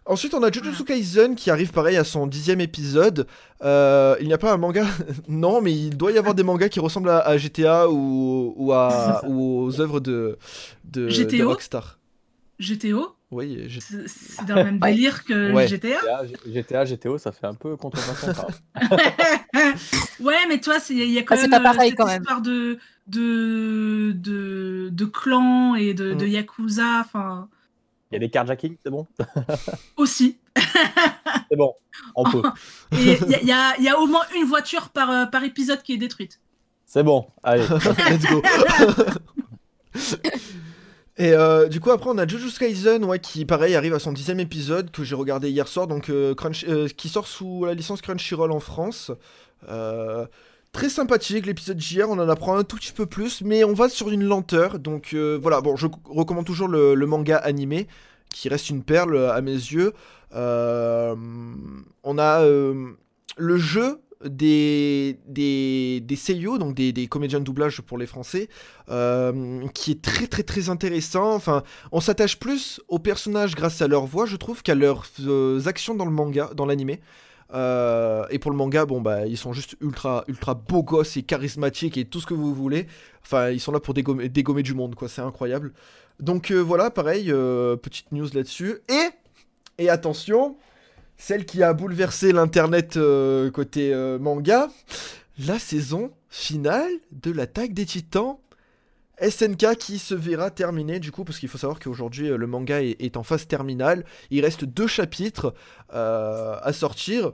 Ensuite, on a Jujutsu Kaisen qui arrive pareil à son dixième épisode. Euh, il n'y a pas un manga, <laughs> non, mais il doit y avoir des mangas qui ressemblent à, à GTA ou, ou, à, ou aux œuvres de, de, de GTO? Rockstar. GTO, Oui, j'ai- c'est dans le même <laughs> délire que Ouais. GTA. GTA, GTA, GTO, ça fait un peu même. <laughs> ouais, mais toi, c'est- il y a quand Ah, c'est même pas euh, pareil, cette quand même. histoire de, de, de, de clans et de, de Mm. yakuza, enfin, Il y a des carjacking, c'est bon <laughs> aussi. C'est bon, on peut. <laughs> Il y, a- y y au moins une voiture par, euh, par épisode qui est détruite. C'est bon, allez. <laughs> Let's go. Et euh, du coup après on a Jujutsu Kaisen ouais, qui pareil arrive à son dixième épisode que j'ai regardé hier soir donc euh, Crunch- euh, qui sort sous la licence Crunchyroll en France. Très sympathique l'épisode d'hier on en apprend un tout petit peu plus mais on va sur une lenteur donc euh, voilà je recommande toujours le, manga animé qui reste une perle euh, à mes yeux. Euh, on a le jeu des, des, des seiyuu, donc des, comédiens de doublage pour les Français, qui est très très très intéressant. Enfin, on s'attache plus aux personnages grâce à leur voix, je trouve, qu'à leurs actions dans le manga, dans l'animé. Euh, et pour le manga, bon bah ils sont juste ultra ultra beaux gosses et charismatiques et tout ce que vous voulez. Enfin, ils sont là pour dégommer, du monde, quoi. C'est incroyable. Donc euh, voilà, pareil, euh, petite news là-dessus. Et et attention, celle qui a bouleversé l'internet côté manga, la saison finale de l'attaque des titans. SNK qui se verra terminer du coup parce qu'il faut savoir qu'aujourd'hui euh, le manga est, en phase terminale. Il reste deux chapitres euh, à sortir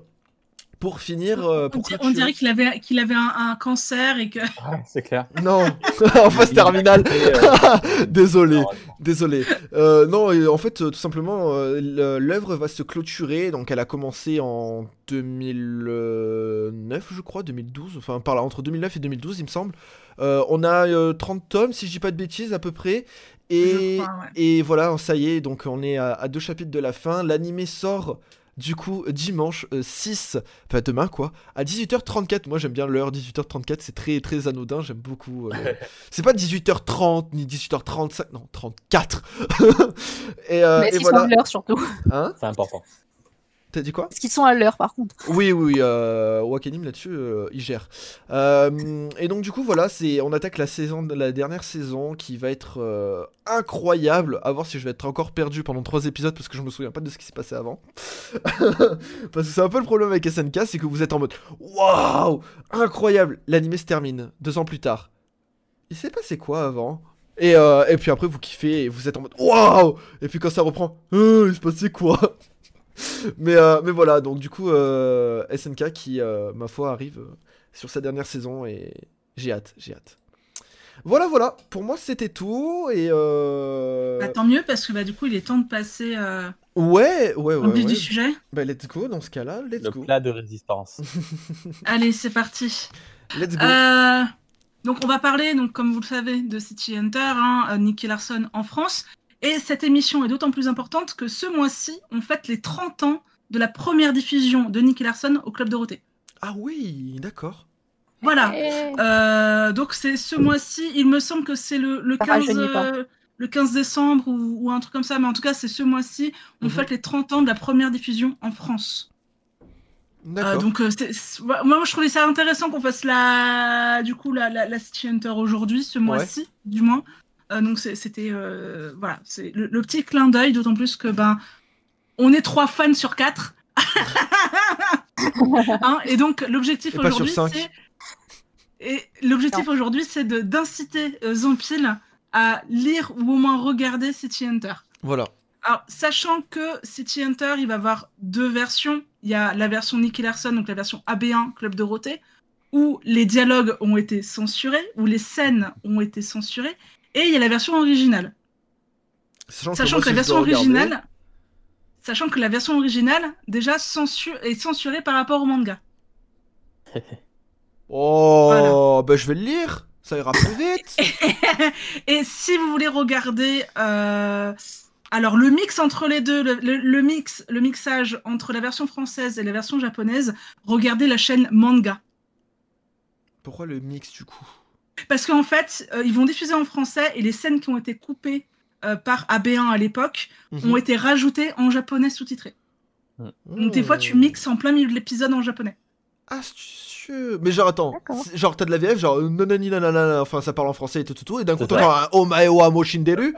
pour finir. euh, On, pour dirait- on clôturer. dirait qu'il avait, qu'il avait un, un cancer et que. Ouais, <laughs> c'est clair. <laughs> Non, <laughs> en phase terminale. Et, euh, Désolé. non, Désolé. Euh, non, et en fait, tout simplement, le- l'œuvre va se clôturer. Donc, elle a commencé en 2009, je crois, 2012. Enfin, par là, entre 2009 et 2012, il me semble. Euh, on a euh, 30 tomes, si je dis pas de bêtises, à peu près. Et, Je crois, ouais. et voilà, ça y est. Donc, on est à, à deux chapitres de la fin. L'animé sort. Du coup, dimanche euh, 6, enfin demain quoi, à 18h34. Moi j'aime bien l'heure 18h34, c'est très très anodin, j'aime beaucoup. euh, <laughs> c'est pas 18h30 ni 18h35, non 34. <laughs> et euh, Mais et voilà. l'heure surtout Hein? C'est important. T'as dit quoi? Est-ce qu'ils sont à l'heure par contre Oui, oui, euh, Wakanim là-dessus, euh, il gère. Euh, et donc du coup voilà, c'est on attaque la saison, la dernière saison qui va être euh, incroyable. À voir si je vais être encore perdu pendant trois épisodes parce que je me souviens pas de ce qui s'est passé avant. <laughs> parce que c'est un peu le problème avec SNK, c'est que vous êtes en mode waouh, incroyable. L'animé se termine deux ans plus tard. Il s'est passé quoi avant? Et, et puis après vous kiffez et vous êtes en mode waouh. Et puis quand ça reprend, il se passait quoi? Mais, euh, mais voilà, donc du coup, euh, SNK qui, euh, ma foi, arrive sur sa dernière saison et j'ai hâte, j'ai hâte. Voilà, voilà, pour moi c'était tout et... Euh... Bah, tant mieux parce que bah, du coup, il est temps de passer euh, Ouais, ouais, au ouais, vif ouais. du sujet. Bah let's go dans ce cas-là, let's Le go. plat de résistance. <laughs> Allez, c'est parti. Let's go. Euh, donc, on va parler, donc, comme vous le savez, de City Hunter, hein, Nicky Larson en France. Et cette émission est d'autant plus importante que ce mois-ci, on fête les 30 ans de la première diffusion de Nicky Larson au Club Dorothée. Ah oui, d'accord. Voilà. Eh, Euh, donc, c'est ce mois-ci. Il me semble que c'est le, le, Ça 15, rajeunit pas. euh, le 15 décembre ou, ou un truc comme ça. Mais en tout cas, c'est ce mois-ci. On Mhm. fête les 30 ans de la première diffusion en France. Euh, D'accord. donc, euh, moi, moi, je trouvais ça intéressant qu'on fasse la, du coup, la, la, la City Hunter aujourd'hui, ce mois-ci, du moins. Euh, donc c'était euh, voilà, c'est le, le petit clin d'œil, d'autant plus que ben on est trois fans sur quatre. <laughs> Hein, et donc l'objectif aujourd'hui, c'est et l'objectif aujourd'hui, c'est de d'inciter euh, Zampil à lire ou au moins regarder City Hunter. Voilà. Alors, sachant que City Hunter, il va avoir deux versions. Il y a la version Nicky Larson, donc la version AB1 Club Dorothée, où les dialogues ont été censurés, où les scènes ont été censurées, et il y a la version originale. Sachant, que la version regarder- originale, sachant que la version originale déjà est censurée par rapport au manga. <laughs> Oh, bah je vais le lire. Ça ira plus vite. <laughs> et si vous voulez regarder, euh, alors le mix entre les deux, le, le- le mix, le mixage entre la version française et la version japonaise, regardez la chaîne Manga. Pourquoi le mix du coup? Parce qu'en fait, euh, ils vont diffuser en français et les scènes qui ont été coupées euh, par AB1 à l'époque Mhm. ont été rajoutées en japonais sous-titré. Donc des fois, tu Oh. mixes en plein milieu de l'épisode en japonais. Astucieux. Mais genre, attends. Genre, t'as de la VF, genre, euh, nanani nanana, enfin, ça parle en français et tout, tout, tout, et d'un coup, t'entends un Omae wa Moshinderu.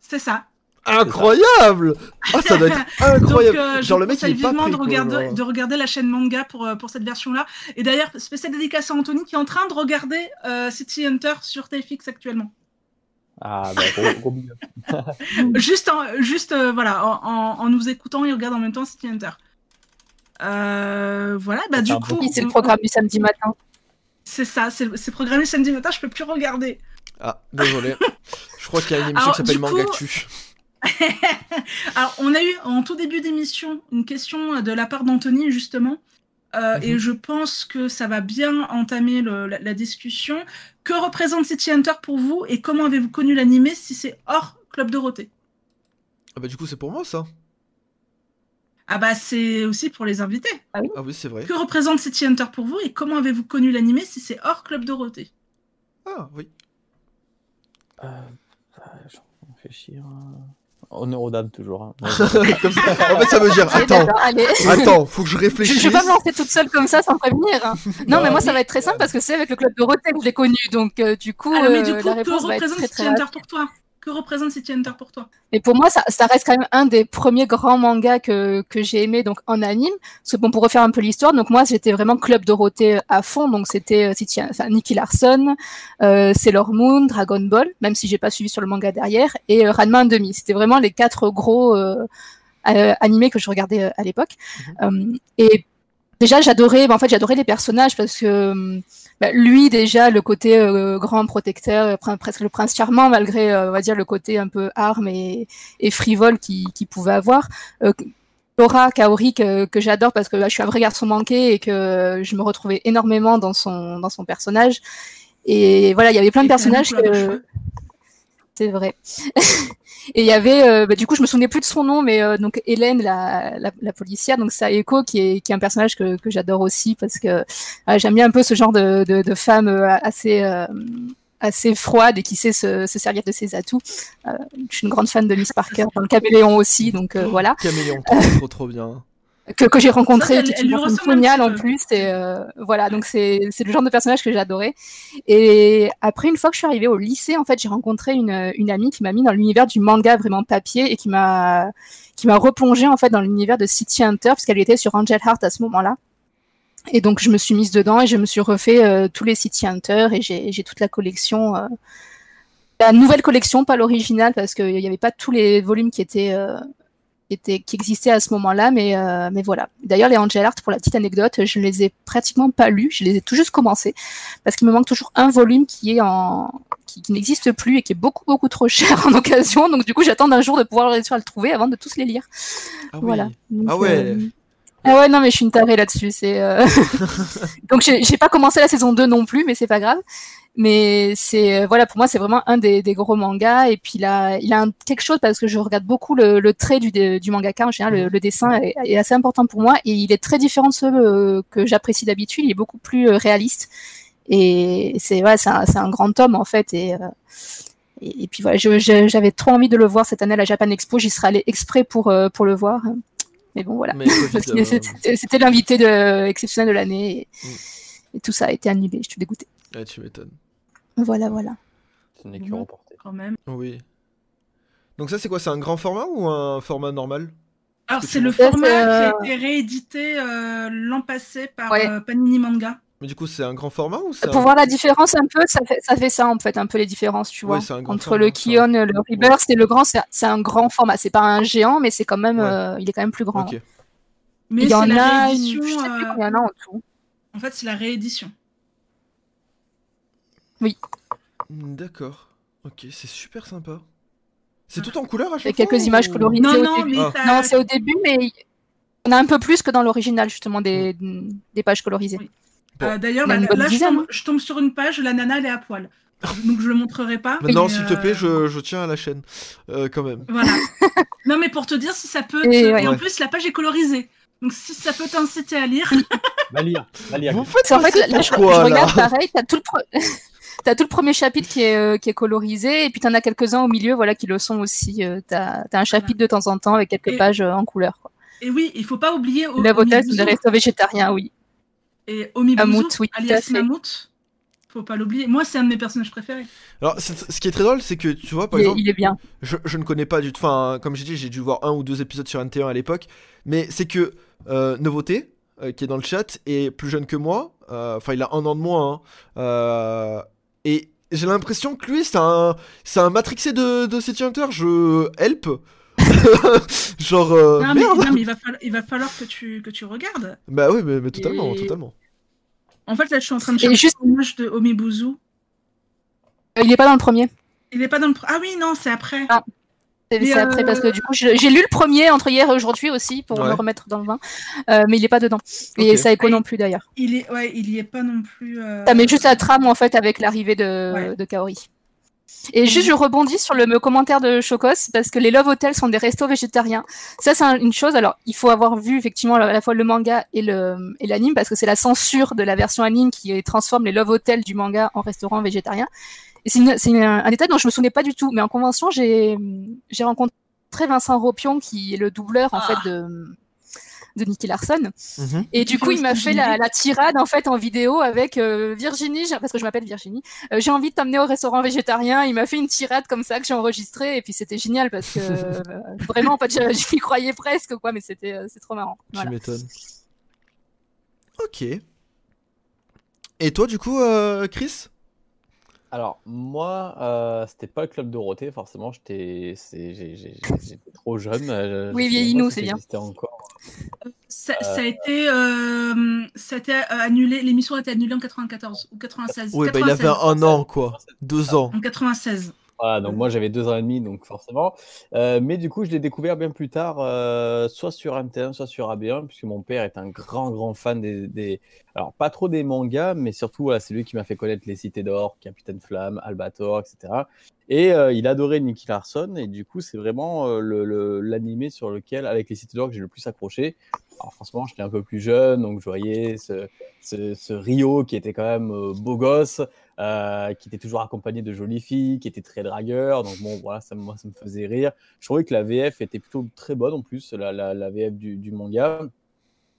C'est ça. Incroyable Ah, ça doit être <laughs> incroyable. Donc, euh, genre, je le mec, il conseille est pas vivement pris, de regarder, genre. de regarder la chaîne manga pour, euh, pour cette version-là. Et d'ailleurs, spécial dédicace à Anthony qui est en train de regarder euh, City Hunter sur TFX actuellement. Ah, bah, gros, gros big <laughs> juste en, juste euh, voilà, en, en- en nous écoutant, il regarde en même temps City Hunter. Euh, voilà, bah du coup, c'est le programme du samedi matin. c'est ça, c'est programmé samedi matin, je peux plus regarder. Ah, désolé. <laughs> Je crois qu'il y a une émission Alors, qui s'appelle du Manga coup-. <laughs> Alors, on a eu en tout début d'émission une question de la part d'Anthony, justement. Euh, Mhm. Et je pense que ça va bien entamer le- la, la discussion. Que représente City Hunter pour vous et comment avez-vous connu l'animé si c'est hors Club Dorothée? Ah, bah, du coup, c'est pour moi, ça. Ah bah c'est aussi pour les invités. Ah, oui, c'est vrai. Que représente City Hunter pour vous et comment avez-vous connu l'animé si c'est hors Club Dorothée? Ah, oui. Euh, ah, je réfléchir. Honneur aux dames, toujours. hein. <laughs> Comme ça. En fait, ça veut dire, attends, d'accord, allez. attends, <laughs> faut que je Je, réfléchisse. je vais pas me lancer toute seule comme ça sans prévenir. hein. <laughs> Non, mais moi ça va être très simple parce que c'est avec le club de Rotel que je l'ai connu. Donc euh, du coup, Ah, mais euh, du coup, la que réponse va être représente très très rapide. pour toi Que représente City Hunter pour toi? Et pour moi, ça, ça reste quand même un des premiers grands mangas que, que j'ai aimé donc en anime. Parce que bon, pour refaire un peu l'histoire, donc moi j'étais vraiment Club Dorothée à fond. Donc c'était euh, City- enfin, Nicky Larson, euh, Sailor Moon, Dragon Ball, même si j'ai pas suivi sur le manga derrière, et euh, Ranma 1,5. C'était vraiment les quatre gros euh, euh, animés que je regardais euh, à l'époque. Euh, et déjà j'adorais, bah, en fait j'adorais les personnages parce que euh, bah, lui déjà le côté euh, grand protecteur, euh, presque le prince charmant malgré euh, on va dire le côté un peu arme et, et frivole qu'il qu'il pouvait avoir. Euh, Laura Kaori que, que j'adore parce que bah, je suis un vrai garçon manqué et que je me retrouvais énormément dans son dans son personnage. Et voilà, il y avait plein de Et personnages que. C'est vrai. <laughs> et il y avait, euh, bah, du coup, je me souvenais plus de son nom, mais euh, donc Hélène, la, la, policière, donc Saeko, qui est, qui est un personnage que, que j'adore aussi parce que euh, j'aime bien un peu ce genre de, de, femme euh, assez assez froide et qui sait se, se servir de ses atouts. Je suis une grande fan de Miss Parker dans le Caméléon aussi, donc voilà Caméléon, trop, trop bien. Que, que j'ai rencontré, qui est une personne géniale en plus. Et euh, voilà, donc c'est le genre de personnage que j'adorais. Et après, une fois que je suis arrivée au lycée, en fait, j'ai rencontré une, une amie qui m'a mis dans l'univers du manga vraiment papier et qui m'a qui m'a replongée en fait dans l'univers de City Hunter parce qu'elle était sur Angel Heart à ce moment-là. Et donc je me suis mise dedans et je me suis refait euh, tous les City Hunter et j'ai j'ai toute la collection. euh, la nouvelle collection, pas l'original, parce qu'il n'y avait pas tous les volumes qui étaient, euh, qui existaient à ce moment-là, mais, euh, mais voilà. D'ailleurs, les Angel Art, pour la petite anecdote, je ne les ai pratiquement pas lus, je les ai tout juste commencés, parce qu'il me manque toujours un volume qui est en qui, qui n'existe plus et qui est beaucoup beaucoup trop cher <laughs> en occasion, donc du coup j'attends d'un jour de pouvoir réussir à le trouver avant de tous les lire. Ah oui. Voilà. Donc, Ah ouais. euh, Ah ouais, non, mais je suis une tarée là-dessus. C'est euh, <laughs> donc j'ai pas commencé la saison 2 non plus, mais c'est pas grave. Mais c'est euh, voilà, pour moi, c'est vraiment un des, des gros mangas. Et puis là, il a un, quelque chose parce que je regarde beaucoup le, le trait du, du mangaka en général. Le, le dessin est, est assez important pour moi et il est très différent de ceux euh, que j'apprécie d'habitude. Il est beaucoup plus euh, réaliste. Et c'est voilà, c'est un, un grand homme en fait. Et, euh, et, et puis voilà, j'avais trop envie de le voir cette année à la Japan Expo. J'y serais allée exprès pour euh, pour le voir. Mais bon, voilà. <laughs> Euh, c'était l'invité de, exceptionnel de l'année et, Mm. et tout ça a été annulé. Je suis dégoûtée. ouais, tu m'étonnes. Voilà, voilà. Ce n'est que reporté. quand même. Oui. Donc ça c'est quoi C'est un grand format ou un format normal? Alors c'est le format qui a euh, été réédité euh, l'an passé par Ouais. euh, Panini Manga. Mais du coup c'est un grand format ou c'est Pour un... voir la différence un peu, ça fait, ça fait ça en fait, un peu les différences, tu Ouais, vois. c'est un grand Entre format, le. Kion, le Rebirth et le grand, c'est c'est un grand format. C'est pas un géant, mais c'est quand même, Ouais. euh, il est quand même plus grand. Mais Il y en c'est la a, une, je sais plus euh, combien il y en a en tout. En fait, c'est la réédition. Hmm, D'accord. Ok, c'est super sympa. C'est tout en couleur à Il y a chaque quelques fois, images colorisées Non, au non, début. Ah. Non, c'est au début, mais on a un peu plus que dans l'original, justement, des, des pages colorisées. Oui. Bon. Euh, D'ailleurs, bah, là, je tombe, je tombe sur une page, la nana, elle est à poil. Donc, je le montrerai pas. Maintenant, mais, s'il te plaît, euh, je, je tiens à la chaîne. Euh, quand même. Voilà. <laughs> non, mais pour te dire si ça peut. Et te- ouais. Et en plus, la page est colorisée. Donc, si ça peut t'inciter à lire. <laughs> Va lire, va lire. Vous faites qu'en fait, là, je, pourquoi, je là regarde <laughs> pareil, t'as tout le pre- T'as tout le premier chapitre qui est, euh, qui est colorisé, et puis t'en as quelques-uns au milieu voilà, qui le sont aussi. Euh, T'as as un chapitre de temps en temps avec quelques Et- pages euh, en couleur. Quoi. Et oui, il faut pas oublier. O- La c'est des restos végétariens, oui. Et à alias. Mammouth. Faut pas l'oublier. Moi, c'est un de mes personnages préférés. Alors, ce qui est très drôle, c'est que tu vois, par Il est, exemple, il est bien. je, je ne connais pas du tout. Enfin, comme j'ai dit, j'ai dû voir un ou deux épisodes sur NT1 à l'époque. Mais c'est que euh, Nouveauté, euh, qui est dans le chat, est plus jeune que moi. Euh, Enfin, il a un an de moins. hein. Euh, et j'ai l'impression que lui, c'est un, c'est un matrixé de, de City Hunter. Je help. <laughs> Genre, euh, non, mais, merde. non, mais il, va falloir, il va falloir que tu, que tu regardes. Bah oui, mais, mais totalement, Et- totalement. En fait, là, je suis en train de Et chercher juste- l'image de Omibuzu. Euh, Il est pas dans le premier. Il est pas dans le. Ah oui, non, c'est après. Ah. C'est après, euh, parce que du coup, j'ai lu le premier entre hier et aujourd'hui aussi pour Ouais. me remettre dans le vin, Euh, mais il est pas dedans. Et Ok. ça écho Ah, non plus d'ailleurs. Il est, ouais, il y est pas non plus. euh, Ça met juste la trame en fait avec l'arrivée de, Ouais. de Kaori. Et juste, je rebondis sur le me- commentaire de Chocos parce que les Love Hotels sont des restos végétariens. Ça, c'est un- une chose. Alors, il faut avoir vu effectivement à la fois le manga et l'anime parce que c'est la censure de la version anime qui transforme les Love Hotels du manga en restaurant végétarien. Et c'est un détail dont je me souvenais pas du tout. Mais en convention, j'ai j'ai rencontré Vincent Ropion qui est le doubleur en Ah. fait de de Nicky Larson. Mhm. Et du coup, il m'a fait la, tirade en fait en vidéo avec euh, Virginie, parce que je m'appelle Virginie. euh, j'ai envie de t'amener au restaurant végétarien. Il m'a fait une tirade comme ça que j'ai enregistrée et puis c'était génial parce que euh, <laughs> vraiment en fait, m'y croyais presque quoi, mais c'était euh, c'est trop marrant. Voilà. Tu m'étonnes. Ok. Et toi, du coup, euh, Chris? Alors, moi, euh, c'était pas le club Dorothée, forcément, j'étais trop jeune. euh, Oui, vieillis-nous, c'est bien. encore. Ça, ça a été, euh, ça a été euh, annulé. L'émission a été annulée en 94 ou 96. Ouais, bah il avait 96. un an, quoi. Deux ans. En 96. Voilà, donc moi j'avais deux ans et demi, donc forcément. Euh, mais du coup, je l'ai découvert bien plus tard, euh, soit sur MT1, soit sur AB1, puisque mon père est un grand, grand fan des, alors pas trop des mangas, mais surtout voilà, c'est lui qui m'a fait connaître les Cités d'Or, Capitaine Flamme, Albator, etc. Et euh, il adorait Nicky Larson, et du coup, c'est vraiment l'animé sur lequel, avec les Cités d'Or, que j'ai le plus accroché. Alors franchement, j'étais un peu plus jeune, donc je voyais ce, ce, Rio qui était quand même beau gosse, euh, qui était toujours accompagné de jolies filles, qui était très dragueur. Donc bon, voilà, ça, moi, ça me faisait rire. Je trouvais que la VF était plutôt très bonne en plus, la, la, la VF du, manga.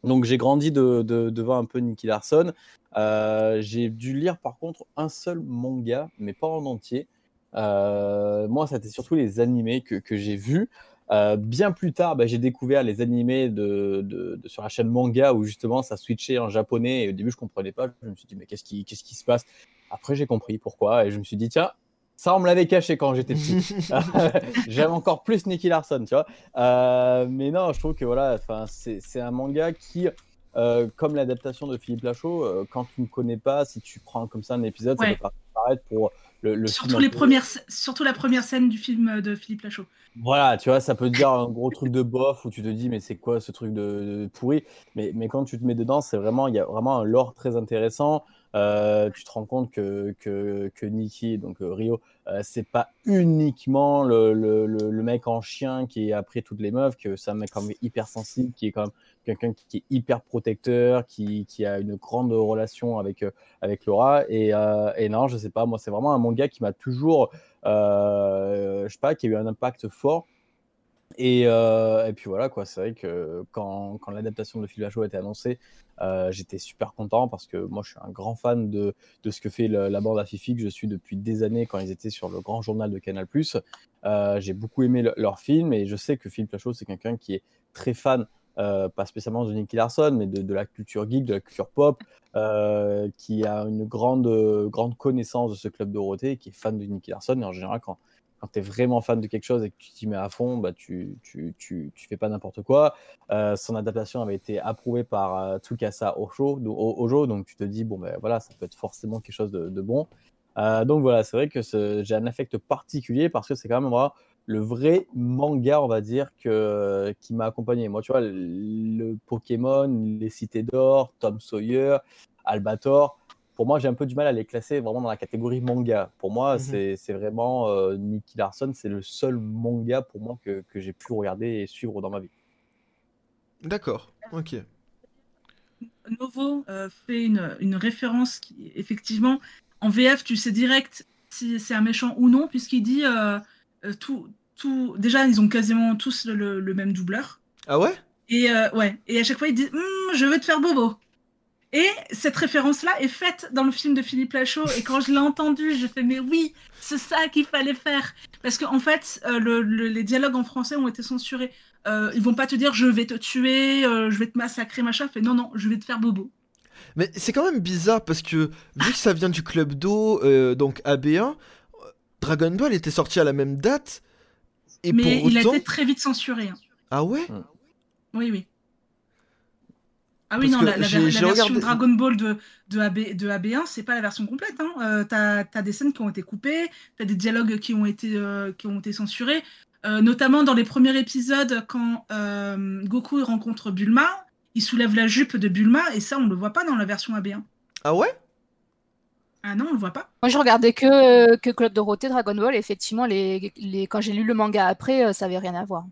Donc j'ai grandi de, de- devant un peu Nicky Larson. Euh, j'ai dû lire par contre un seul manga, mais pas en entier. Euh, moi, c'était surtout les animés que, que j'ai vus. Euh, bien plus tard, bah, j'ai découvert les animés de- de- sur la chaîne manga où justement ça switchait en japonais. Et au début, je comprenais pas. Je me suis dit, mais qu'est-ce qui, qu'est-ce qui se passe? Après, j'ai compris pourquoi. Et je me suis dit, tiens, ça, on me l'avait caché quand j'étais petit. <laughs> <laughs> J'aime encore plus Nicky Larson, tu vois. Euh, mais non, je trouve que voilà, c'est un manga qui, euh, comme l'adaptation de Philippe Lachaud, euh, quand tu ne connais pas, si tu prends comme ça un épisode, Ouais. ça peut paraître pour le, le Surtout, film les peu- premières, surtout la première scène du film de Philippe Lachaud. Voilà, tu vois, ça peut te dire un gros truc de bof où tu te dis, mais c'est quoi ce truc de, de pourri? Mais, mais quand tu te mets dedans, c'est vraiment, il y a vraiment un lore très intéressant. Euh, tu te rends compte que, que, que Nikki, donc euh, Rio, euh, c'est pas uniquement le, le, le, le mec en chien qui est après toutes les meufs, que c'est un mec quand même hyper sensible, qui est quand même quelqu'un qui, est hyper protecteur, qui, qui a une grande relation avec, euh, avec Laura. Et, et non, je sais pas, moi, c'est vraiment un manga qui m'a toujours, je sais pas, qui a eu un impact fort. Et, euh, et puis voilà, quoi. C'est vrai que quand, quand l'adaptation de Phil Lachaud a été annoncée, euh, j'étais super content parce que moi, je suis un grand fan de, de ce que fait la bande à Fifi, que je suis depuis des années quand ils étaient sur le grand journal de Canal+. Euh, J'ai beaucoup aimé le- leur film et je sais que Phil Lachaud, c'est quelqu'un qui est très fan, pas spécialement de Nicky Larson, mais de, de la culture geek, de la culture pop, qui a une grande, grande connaissance de ce club Dorothée qui est fan de Nicky Larson. Et en général, quand, quand tu es vraiment fan de quelque chose et que tu t'y mets à fond, bah, tu, tu, tu, tu fais pas n'importe quoi. Euh, son adaptation avait été approuvée par euh, Tsukasa Ojo, donc tu te dis, bon, ben voilà, ça peut être forcément quelque chose de, de bon. Euh, donc voilà, c'est vrai que j'ai un affect particulier parce que c'est quand même le vrai manga, on va dire, que, qui m'a accompagné. Moi, tu vois, le Pokémon, les Cités d'Or, Tom Sawyer, Albator, pour moi, j'ai un peu du mal à les classer vraiment dans la catégorie manga. Pour moi, Mhm. c'est c'est vraiment euh, Nicky Larson, c'est le seul manga pour moi que, que j'ai pu regarder et suivre dans ma vie. D'accord, ok. Novo euh, fait une, une référence qui, effectivement, en VF, tu sais direct si c'est un méchant ou non, puisqu'il dit euh, euh, tout, tout. Déjà, ils ont quasiment tous le, le- le même doubleur. Ah ouais? Et euh, ouais, et à chaque fois, il dit Hum, Je veux te faire bobo. Et cette référence-là est faite dans le film de Philippe Lachaud. Et quand je l'ai entendu, j'ai fait Mais oui, c'est ça qu'il fallait faire. Parce qu'en en fait, euh, le- le- les dialogues en français ont été censurés. Euh, ils vont pas te dire Je vais te tuer, euh, je vais te massacrer, machin. Fait Non, non, je vais te faire bobo. Mais c'est quand même bizarre parce que vu que ça vient du club d'eau, euh, donc AB1, euh, Dragon Ball était sorti à la même date. Et Mais pour il a été très vite censuré. hein. Ah ouais? Oui, oui. Ah oui, Parce non, la, la j'ai- ver- la j'ai version regardé- Dragon Ball de, de, AB, de AB1, c'est pas la version complète. Hein. Euh, t'as, t'as des scènes qui ont été coupées, t'as des dialogues qui ont été, euh, qui ont été censurés. Euh, notamment dans les premiers épisodes, quand euh, Goku rencontre Bulma, il soulève la jupe de Bulma, et ça, on le voit pas dans la version AB1. Ah ouais? Ah non, on le voit pas. Moi, je regardais que, que Club Dorothée, Dragon Ball. Et effectivement, les, les... quand j'ai lu le manga après, ça avait rien à voir.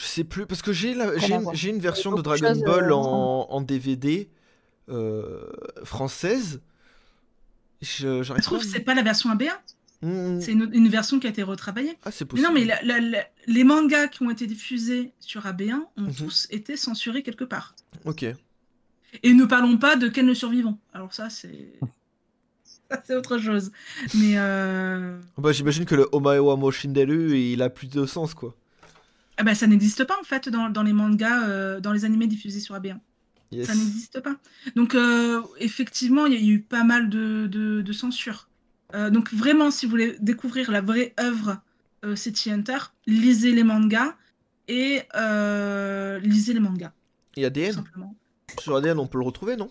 Je sais plus, parce que j'ai une, une version de Dragon Ball euh, en, en DVD euh, française. Je, trouve que c'est pas la version AB1, Hmm, c'est une, une version qui a été retravaillée. Ah, c'est Mais possible. non, mais la- la- la- les mangas qui ont été diffusés sur AB1 ont Mhm. tous été censurés quelque part. Ok. Et ne parlons pas de Ken le survivant. Alors ça, c'est... <laughs> autre chose. Mais... euh, Bah, j'imagine que le Omae wa Moshinderu, il a plus de sens, quoi. Ah bah, ça n'existe pas, en fait, dans, dans les mangas, euh, dans les animés diffusés sur AB1. Yes. Ça n'existe pas. Donc, euh, effectivement, il y a eu pas mal de, de, de censure. Euh, donc, vraiment, si vous voulez découvrir la vraie œuvre City Hunter, lisez les mangas et lisez les mangas, Et ADN. Sur ADN, on peut le retrouver, non?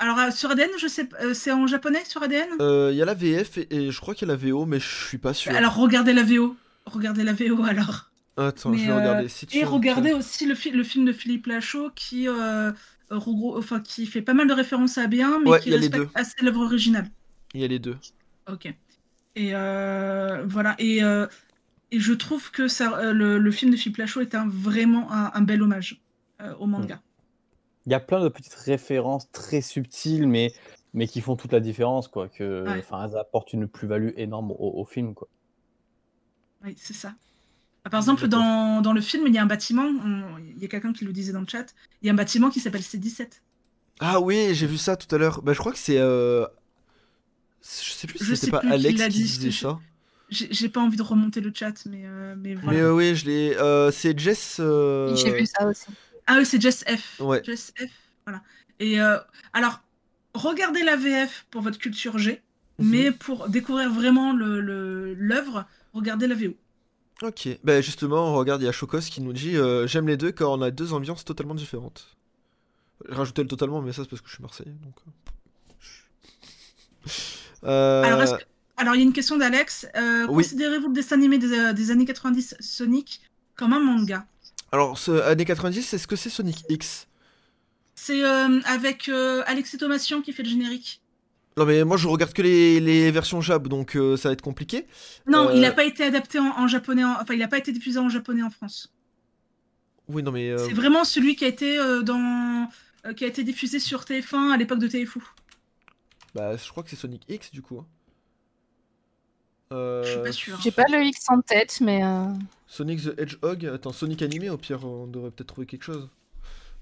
Alors, sur ADN, je sais, c'est en japonais sur ADN Il y a la VF et, et je crois qu'il y a la VO, mais je suis pas sûr. Alors, regardez la VO. Regardez la VO alors. Attends, mais, je vais euh, regarder. Si tu Et regardez aussi le, fi- le film de Philippe Lachaud qui, euh, enfin, qui fait pas mal de références à B1, mais Ouais, qui respecte assez l'œuvre originale. Il y a les deux. Ok. Et euh, voilà. Et, euh, et je trouve que ça, euh, le, le film de Philippe Lachaud est un, vraiment un, un bel hommage euh, au manga. Il y a plein de petites références très subtiles, mais, mais qui font toute la différence, quoi. Que, Ouais. enfin, elles apportent une plus-value énorme au, au film, quoi. Oui, c'est ça. Ah, Par exemple, dans, dans le film, il y a un bâtiment, on- il y a quelqu'un qui le disait dans le chat, il y a un bâtiment qui s'appelle C17. Ah oui, j'ai vu ça tout à l'heure. Bah, je crois que c'est. euh, Je sais plus si c'était pas plus Alex l'a qui dit, disait je- ça. J'ai pas envie de remonter le chat, mais, euh, mais voilà. Mais euh, oui, je l'ai. euh, c'est Jess. euh, J'ai vu ça aussi. Ah oui, c'est Jess F. Ouais. Jess F, voilà. Et euh, alors, regardez la VF pour votre culture G, Mhm. mais pour découvrir vraiment le- le- l'œuvre, regardez la VO. Ok. Bah, justement, regarde, il y a Chocos qui nous dit euh, J'aime les deux car on a deux ambiances totalement différentes. J'ai rajouté le totalement, mais ça c'est parce que je suis Marseillais. Donc... <laughs> euh. Alors, est-ce que- alors, il y a une question d'Alex. Euh, Oui. Considérez-vous le dessin animé des, euh, des années 90 Sonic comme un manga? Alors, ce années 90, est-ce que c'est Sonic X? C'est euh, avec euh, Alexis Thomasian qui fait le générique. Non, mais moi je regarde que les, les versions Jab, donc euh, ça va être compliqué. Non, Euh, il n'a pas été adapté en, en japonais, en- enfin, il n'a pas été diffusé en japonais en France. Oui, non, mais. euh, C'est vraiment celui qui a été euh, dans. euh, qui a été diffusé sur TF1 à l'époque de TFU. Bah, je crois que c'est Sonic X du coup. hein. Euh, Je suis pas sûre. J'ai pas le X en tête, mais euh, Sonic the Hedgehog. Attends, Sonic animé, au pire, on devrait peut-être trouver quelque chose.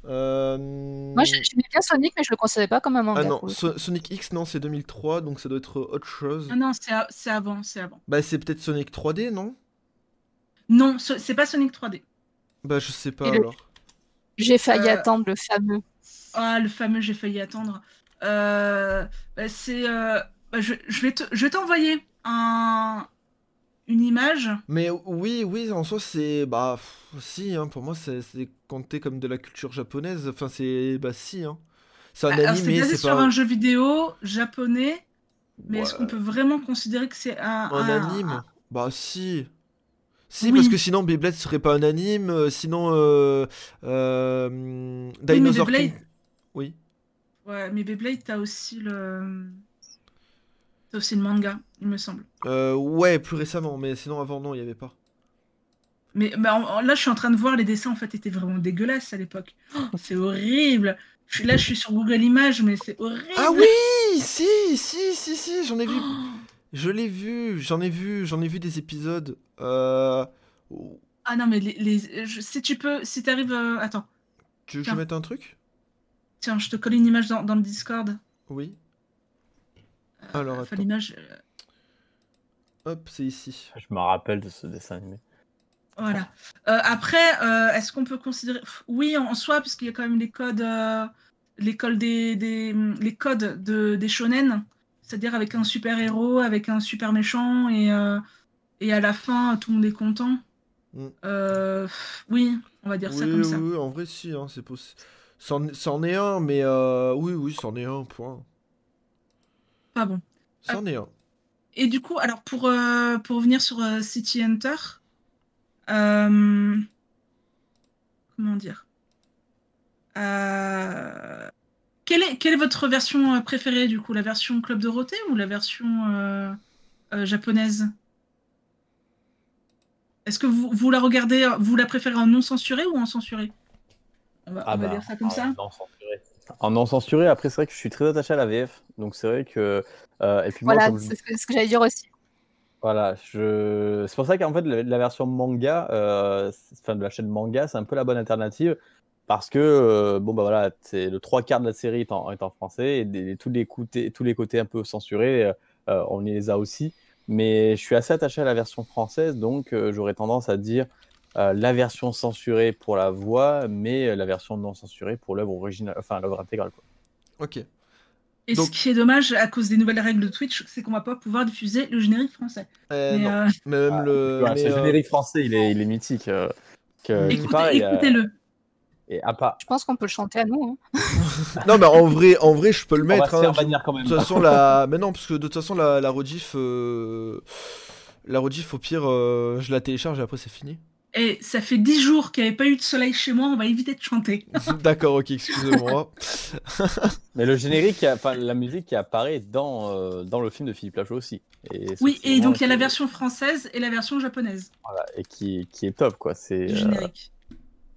Euh... Moi, j'aimais bien Sonic, mais je le considérais pas comme un manga. Ah non. So- Sonic X, non, c'est 2003, donc ça doit être autre chose. Ah non, c'est avant, c'est avant. Bah, c'est peut-être Sonic 3D, non? Non, ce- c'est pas Sonic 3D. Bah, je sais pas le- alors. J'ai failli Euh, attendre le fameux. Ah, le fameux, j'ai failli attendre. Euh, bah, c'est. euh, bah, je, je vais te- je vais t'envoyer un, une image. Mais oui, oui, en soi, c'est. Bah, pff, si, hein, pour moi, c'est compté comme de la culture japonaise. Enfin, c'est. Bah, si, hein. C'est un Alors, c'est animé, basé c'est sur pas. un jeu vidéo japonais, mais est-ce qu'on peut vraiment considérer que c'est un, Un un- anime? Bah si. Si, Oui. parce que sinon Beyblade serait pas un anime, euh, sinon euh, euh, hum, mais Beyblade- King. Oui. Ouais, mais Beyblade, t'as aussi le. T'as aussi le manga, il me semble. Euh, ouais, plus récemment, mais sinon avant non, il y avait pas. Mais bah, en- là, je suis en train de voir les dessins, en fait, étaient vraiment dégueulasses à l'époque. Oh, c'est horrible. Je suis, là, je suis sur Google Images, mais c'est horrible. Ah oui, si, si, si, si, j'en ai vu. Oh. Je l'ai vu, j'en ai vu, j'en ai vu des épisodes. Euh... Ah non, mais les, les- je- si tu peux, si t'arrives, euh, attends, Tu veux que je mette un truc? Tiens, je te colle une image dans, dans le Discord. Oui. Alors, Enfin, attends. l'image, euh, Hop, c'est ici. Je me rappelle de ce dessin animé. voilà. Euh, après, euh, est-ce qu'on peut considérer, oui, en, en soi, parce qu'il y a quand même les codes, euh, l'école des, des, les codes de, des shonen, c'est-à-dire avec un super héros, avec un super méchant, et euh, et à la fin, tout le monde est content. Mm. Euh, oui, on va dire ça comme oui, ça. oui, en vrai, si, hein, c'est possible. C'en c'en est un, mais euh, oui, oui, c'en est un, point. Pas bon. C'en est un. Et du coup, alors pour, euh, pour revenir sur euh, City Hunter, euh, comment dire quelle, est, quelle est votre version préférée du coup? La version Club Dorothée ou la version japonaise? Est-ce que vous, vous la regardez, vous la préférez en non censuré ou en censuré? On va, on va dire ça comme en ça. En non censuré, après, c'est vrai que je suis très attaché à la VF. Donc, c'est vrai que. euh, et puis, moi, Voilà, c'est ce que, ce que j'allais dire aussi. Voilà, je... c'est pour ça qu'en fait, la, la version manga, euh, enfin de la chaîne manga, c'est un peu la bonne alternative. Parce que, euh, bon, bah voilà, c'est le trois quarts de la série est en, est en français et des- tous, les côtés, tous les côtés un peu censurés, euh, on les a aussi. Mais je suis assez attaché à la version française, donc j'aurais tendance à dire euh, la version censurée pour la voix, mais euh, la version non censurée pour l'œuvre originale, enfin l'œuvre intégrale. Quoi. Ok. Et Donc- ce qui est dommage à cause des nouvelles règles de Twitch, c'est qu'on va pas pouvoir diffuser le générique français. Euh, Mais, non, euh, mais même Ah, le. Mais, ce euh, générique français, il est, il est mythique. euh, que, écoutez- euh, Écoutez-le. et à part, Je pense qu'on peut le chanter à nous. hein. <laughs> Non, mais en vrai, en vrai, je peux le on va mettre. hein. De quand même. toute façon, la. Mais non, parce que de toute façon, la, la rediff. euh, La rediff, au pire, euh, je la télécharge et après, c'est fini. Et ça fait dix jours qu'il n'y avait pas eu de soleil chez moi, on va éviter de chanter. <laughs> D'accord, ok, excusez-moi. <laughs> Mais le générique, enfin la musique qui apparaît dans, euh, dans le film de Philippe Lachaud aussi. Et c'est- Oui, c'est et donc il y a la version française et la version japonaise voilà, et qui, qui est top quoi. C'est euh, générique.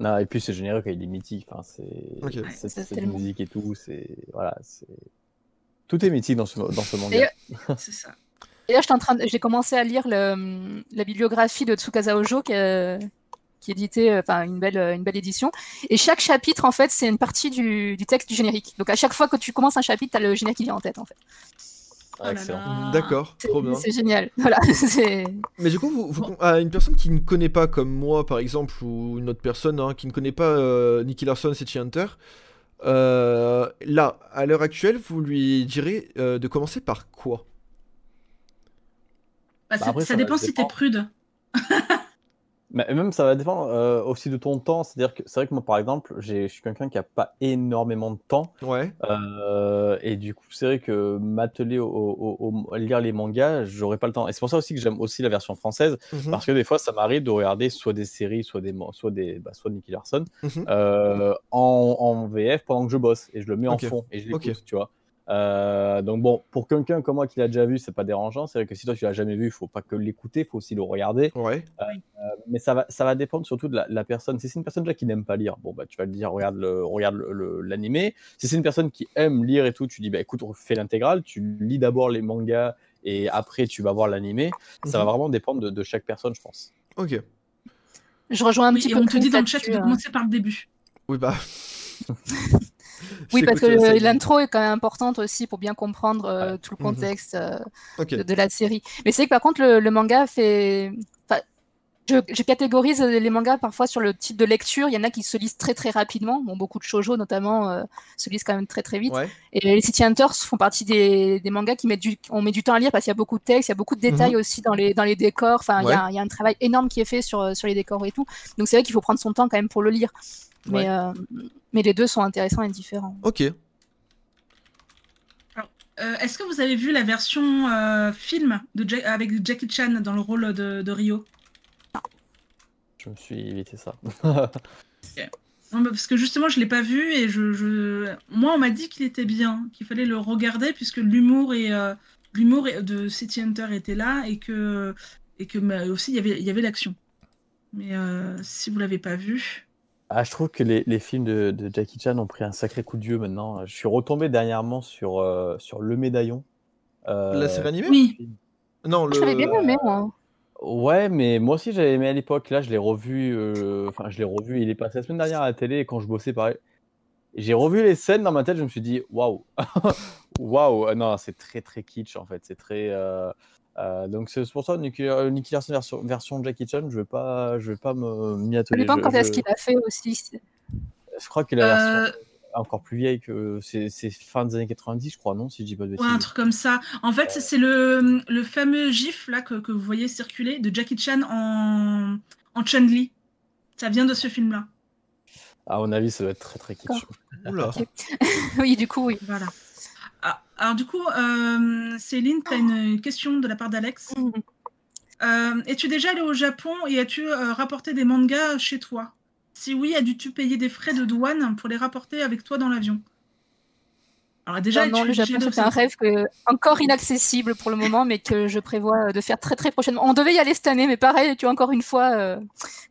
non, et puis ce générique il est mythique. Enfin, c'est Ok. c'est- Ouais, ça, cette tellement. musique et tout. C'est voilà, c'est tout est mythique dans ce dans ce manga. Et- <laughs> C'est ça. Et là, j'étais en train de- j'ai commencé à lire le- la bibliographie de Tsukasa Ojo, qui, euh, qui éditait euh, enfin, une, belle, une belle édition. Et chaque chapitre, en fait, c'est une partie du, du texte du générique. Donc à chaque fois que tu commences un chapitre, tu as le générique qui vient en tête, en fait. Oh là Excellent. là. D'accord, C'est trop bien. c'est génial. <laughs> Voilà, Mais du coup, vous, vous- à une personne qui ne connaît pas, comme moi par exemple, ou une autre personne hein, qui ne connaît pas euh, Nicky Larson, City Hunter, euh, là, à l'heure actuelle, vous lui direz euh, de commencer par quoi? Bah, Bah, après, ça dépend si t'es prude. <laughs> Mais même ça va dépendre euh, aussi de ton temps. C'est-à-dire que c'est vrai que moi par exemple, je suis quelqu'un qui a pas énormément de temps. Ouais. Euh, et du coup, c'est vrai que m'atteler au, au- au- à lire les mangas, j'aurais pas le temps. Et c'est pour ça aussi que j'aime aussi la version française, Mhm. parce que des fois, ça m'arrive de regarder soit des séries, soit des, soit des, bah, soit Nicky Larson Mhm. euh, en, en VF pendant que je bosse et je le mets en fond et je l'écoute, Ok. tu vois. Euh, donc bon, pour quelqu'un comme moi qui l'a déjà vu, c'est pas dérangeant. C'est vrai que si toi tu l'as jamais vu, il faut pas que l'écouter, il faut aussi le regarder. Ouais. Mais ça va, ça va dépendre surtout de la, la personne. Si c'est une personne déjà qui n'aime pas lire, bon bah tu vas lui dire regarde le, regarde le- le- l'animé. Si c'est une personne qui aime lire et tout, tu dis bah écoute, fais l'intégrale. Tu lis d'abord les mangas et après tu vas voir l'animé. Ça va Mhm. vraiment dépendre de, de chaque personne, je pense. Ok. Je rejoins un Oui, petit et peu. on te dit dans le chat là-dessus, de hein. commencer par le début. Oui, bah. <laughs> <laughs> Oui, parce que l'intro est quand même importante aussi pour bien comprendre euh, tout le Mhm. contexte euh, Ok. de, de la série. Mais c'est que par contre, le, le manga fait. enfin, je, je catégorise les mangas parfois sur le type de lecture. Il y en a qui se lisent très très rapidement. Bon, beaucoup de shoujo notamment euh, se lisent quand même très très vite. Ouais. Et les City Hunters font partie des, des mangas qui mettent du, on met du temps à lire parce qu'il y a beaucoup de textes, il y a beaucoup de détails aussi dans les, dans les décors. Enfin, il y, a, il y a un travail énorme qui est fait sur, sur les décors et tout. Donc c'est vrai qu'il faut prendre son temps quand même pour le lire. Mais, euh, mais les deux sont intéressants et différents. Ok. Euh, Est-ce que vous avez vu la version euh, film de Ja- avec Jackie Chan dans le rôle de, de Rio Je me suis évité ça. <laughs> Non, Parce que justement, je l'ai pas vu et je, je... moi, on m'a dit qu'il était bien, qu'il fallait le regarder puisque l'humour et euh, l'humour de City Hunter était là et que et que mais aussi il y avait il y avait l'action. Mais euh, si vous l'avez pas vu, Ah, je trouve que les, les films de, de Jackie Chan ont pris un sacré coup de vieux maintenant. Je suis retombé dernièrement sur, euh, sur Le Médaillon. Euh, La série animée? Oui, Non, le. Je l'avais bien aimé, moi. Ouais, mais moi aussi j'avais aimé à l'époque. Là, je l'ai revu. euh, Enfin, je l'ai revu. Il est passé la semaine dernière à la télé et quand je bossais, pareil. J'ai revu les scènes dans ma tête. Je me suis dit, waouh, <laughs> waouh. Non, c'est très très kitsch en fait. C'est très. Euh, euh, donc c'est pour ça Nuclear Sun version, version Jackie Chan. Je vais pas, je vais pas me m'y Ça atteler. dépend Je- quand est-ce je- qu'il a fait aussi. Je crois que la Euh, version est encore plus vieille que c'est fin des années 90, je crois, non Si je dis pas de ouais, bêtises. un truc comme ça. En fait, c'est le, le fameux gif là que, que vous voyez circuler de Jackie Chan en en Chun Li. Ça vient de ce film là. À mon avis, ça doit être très très kitsch. Oula. <laughs> <laughs> Oui, du coup, oui. Voilà. Alors du coup, euh, Céline, tu as une question de la part d'Alex. Mhm. Euh, Es-tu déjà allé au Japon et as-tu euh, rapporté des mangas chez toi? Si oui, as-tu payé des frais de douane pour les rapporter avec toi dans l'avion? Alors déjà, non, le Japon, c'est un rêve que, encore inaccessible pour le moment, mais que je prévois de faire très très prochainement. On devait y aller cette année, mais pareil, tu vois, encore une fois,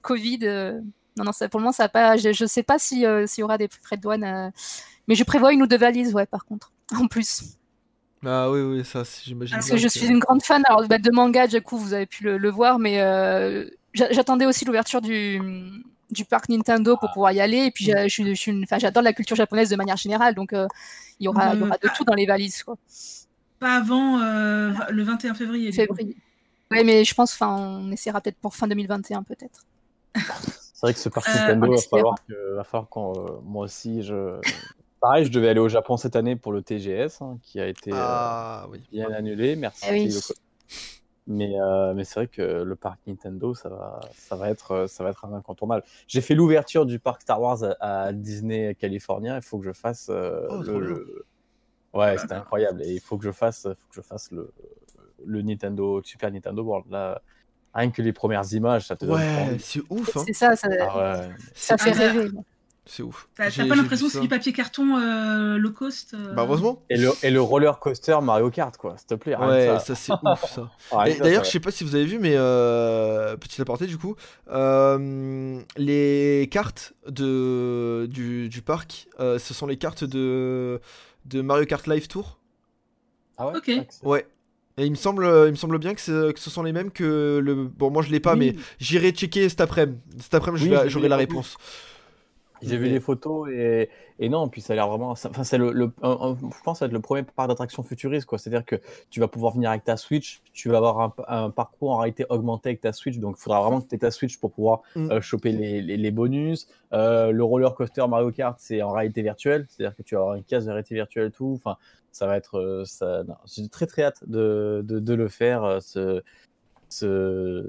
Covid. non, non, ça, pour le moment, ça a pas. Je, je sais pas si, s'il y aura des frais de douane, mais je prévois une ou deux valises, ouais, par contre, <laughs> en plus. Ah oui, oui, ça, j'imagine. Parce que je suis une grande fan alors, bah, de manga, du coup, vous avez pu le, le voir, mais euh, j'a- j'attendais aussi l'ouverture du, du parc Nintendo pour pouvoir y aller. Et puis, je, je j'adore la culture japonaise de manière générale, donc euh, il y aura, il y aura de Euh, tout dans les valises, quoi. Pas avant euh, le 21 février. Février. Ouais, mais je pense, enfin, on essaiera peut-être pour fin 2021, peut-être. C'est vrai que ce parc Euh, Nintendo, en va falloir, que, va falloir euh, moi aussi, je. Pareil, je devais aller au Japon cette année pour le TGS, hein, qui a été euh, Ah oui. bien annulé. Merci. Eh oui. Mais, euh, mais c'est vrai que le parc Nintendo, ça va, ça va, être, ça va être un incontournable. J'ai fait l'ouverture du parc Star Wars à, à Disney California. Il faut que je fasse euh, Oh, le, Ouais, c'était incroyable. Et il faut que je fasse, faut que je fasse le, le Nintendo, Super Nintendo World. Là, rien que les premières images, ça te donne Ouais, envie. c'est ouf, hein. C'est ça, ça, Ah ouais. ça fait rêver. C'est ouf. T'as pas l'impression que c'est du papier carton euh, low cost euh, Bah heureusement. Et le, et le roller coaster Mario Kart, quoi, s'il te plaît. Ouais, ça. ça, c'est ouf ça. <laughs> Ah, ça, D'ailleurs, je sais pas si vous avez vu, mais euh, petit aparté du coup, euh, les cartes de, du, du parc, euh, ce sont les cartes de, de Mario Kart Live Tour. Ah ouais Ok. Ouais. Et il me semble, il me semble bien que, ce sont les mêmes que le. Bon, moi je l'ai pas, Oui. mais j'irai checker cet après-midi. Cet après-midi, Oui, j'aurai la réponse. J'ai vu les photos et, et non, puis ça a l'air vraiment. Enfin, c'est le, le- un- un- je pense que ça va être le premier parc d'attraction futuriste, quoi. C'est-à-dire que tu vas pouvoir venir avec ta Switch, tu vas avoir un, un parcours en réalité augmenté avec ta Switch, donc il faudra vraiment que tu aies ta Switch pour pouvoir Mm. euh, choper les, les- les bonus. Euh, le roller coaster Mario Kart, c'est en réalité virtuelle, c'est-à-dire que tu vas avoir une case de réalité virtuelle et tout. Enfin, ça va être. euh, ça... J'ai très très hâte de, de, de le faire, ce. Ce,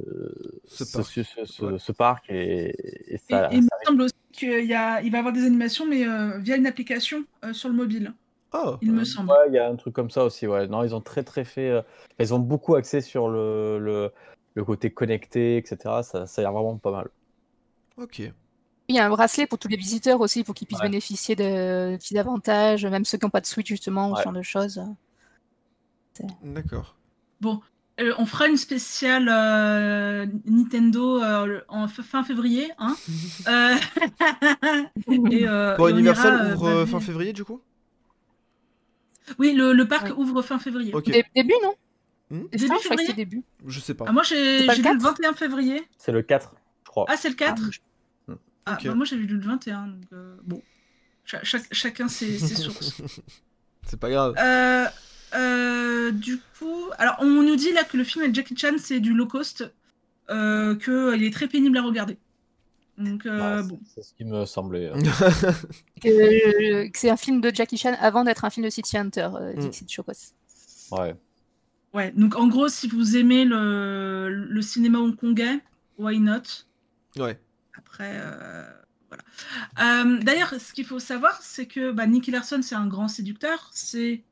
Ce ce, parc. ce- ce- Ouais. ce parc et, et Et, ça, et il me semble aussi qu'il y a, il va avoir des animations, mais euh, via une application euh, sur le mobile, Oh, il me semble. Ouais, il y a un truc comme ça aussi. Ouais. Non, ils ont très très fait. euh, Ils ont beaucoup axé sur le, le, le côté connecté, etc. Ça, ça a l'air vraiment pas mal. Ok. Il y a un bracelet pour tous les visiteurs aussi, pour qu'ils puissent Ouais. bénéficier de petits avantages, même ceux qui n'ont pas de Switch, justement, ou Ouais. ce genre de choses. D'accord. Euh, on fera une spéciale euh, Nintendo euh, en fin février. Hein <laughs> Euh, <laughs> et, euh, Pour et on Universal ira, ouvre euh, fin février du coup? Oui, le, le parc Ouais. ouvre fin février. Dé- début, non? Hmm C'est Début ça, je crois que février c'était début. Je sais pas. Ah, moi, j'ai j'ai le lu le 4? 21 février. C'est le 4, je crois. Ah, c'est le 4 Ah, Ah, Ok. bah, moi j'avais lu le 21, donc euh, bon. Cha- chacun ses, ses <laughs> sources. C'est pas grave. Euh, euh, du coup, alors on nous dit là que le film avec Jackie Chan c'est du low cost, euh, qu'il est très pénible à regarder. Donc euh, Ouais, bon. c'est ce qui me semblait. <laughs> euh. Que, c'est un film de Jackie Chan avant d'être un film de City Hunter, euh, Mm. Dixit Chokos. Ouais. Ouais, donc en gros, si vous aimez le, le cinéma hongkongais, why not? Ouais. Après, euh, voilà. Euh, D'ailleurs, ce qu'il faut savoir, c'est que bah, Nicky Larson, c'est un grand séducteur, c'est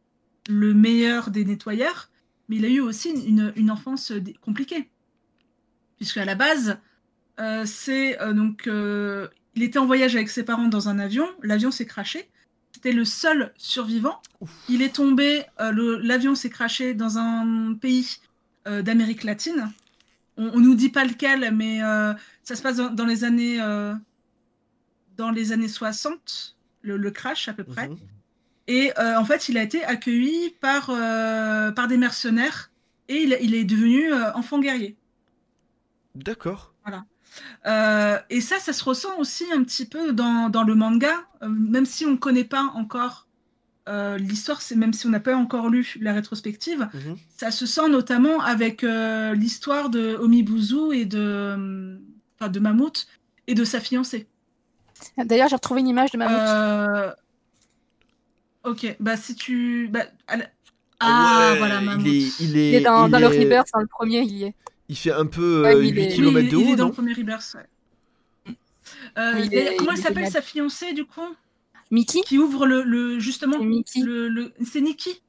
le meilleur des nettoyeurs, mais il a eu aussi une, une enfance compliquée. Puisque à la base, euh, c'est euh, donc. euh, il était en voyage avec ses parents dans un avion, l'avion s'est craché. C'était le seul survivant. Il est tombé, l'avion s'est craché dans un pays d'Amérique latine. On, on nous dit pas lequel, mais ça se passe dans, dans les années dans les années 60, le, le crash à peu près. Mhm. Et euh, en fait, il a été accueilli par euh, par des mercenaires et il, il est devenu euh, enfant guerrier. D'accord. Euh, et ça, ça se ressent aussi un petit peu dans, dans le manga, euh, même si on ne connaît pas encore euh, l'histoire, c'est même si on n'a pas encore lu la rétrospective, Mhm. ça se sent notamment avec euh, l'histoire de Omibuzu et de, euh, enfin, de Mammouth et de sa fiancée. D'ailleurs, j'ai retrouvé une image de Mammouth. Euh, Ok, bah si tu... bah, elle- Ah, Ouais, voilà. Il est, il est, il est dans, il dans le est- Rebirth, dans le premier, il y est. Il fait un peu Ouais, euh, mais il 8 est- Oui, km de il est haut, dans le premier Rebirth, ouais. Euh, Il est- comment elle est s'appelle sa fiancée du coup? Mickey Qui ouvre le, le justement C'est Mickey. le, le c'est Nikki?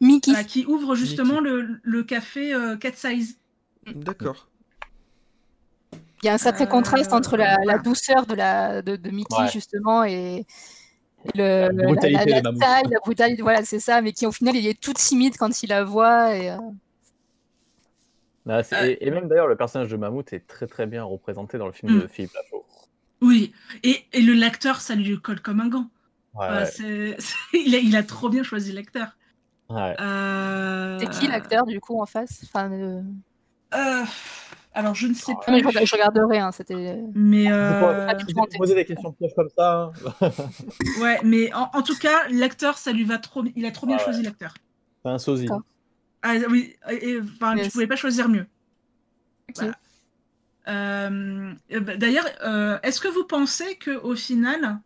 Mickey. voilà, qui ouvre justement le, le café euh, Cat Size. D'accord. Il y a un sacré Euh, contraste entre la, la douceur de, la, de, de Mickey, Ouais. justement, et le, La brutalité la, la, taille, la brutalité, voilà, c'est ça, mais qui au final, il est tout timide quand il la voit. Et, euh, Ah, c'est- Euh. et, et même d'ailleurs, le personnage de Mammouth est très très bien représenté dans le film Mm. de Philippe Lachaud. Oui, et, et le l'acteur, ça lui colle comme un gant. Ouais, Euh, <laughs> il, a, il a trop bien choisi l'acteur. ouais. Euh, C'est qui l'acteur, du coup, en face? Enfin, euh, euh, Alors, je ne sais non, mais je, je regarderai, hein, c'était... Mais, euh, pas- pouvez pas poser des questions pièges comme ça. hein. <laughs> ouais, mais en, en tout cas, l'acteur, ça lui va trop. Il a trop bien Ah ouais. choisi l'acteur. C'est un sosie. Ah oui, et, et, enfin, tu Yes. pouvais pas choisir mieux. Voilà. Euh, euh, bah, D'ailleurs, euh, est-ce que vous pensez que au final,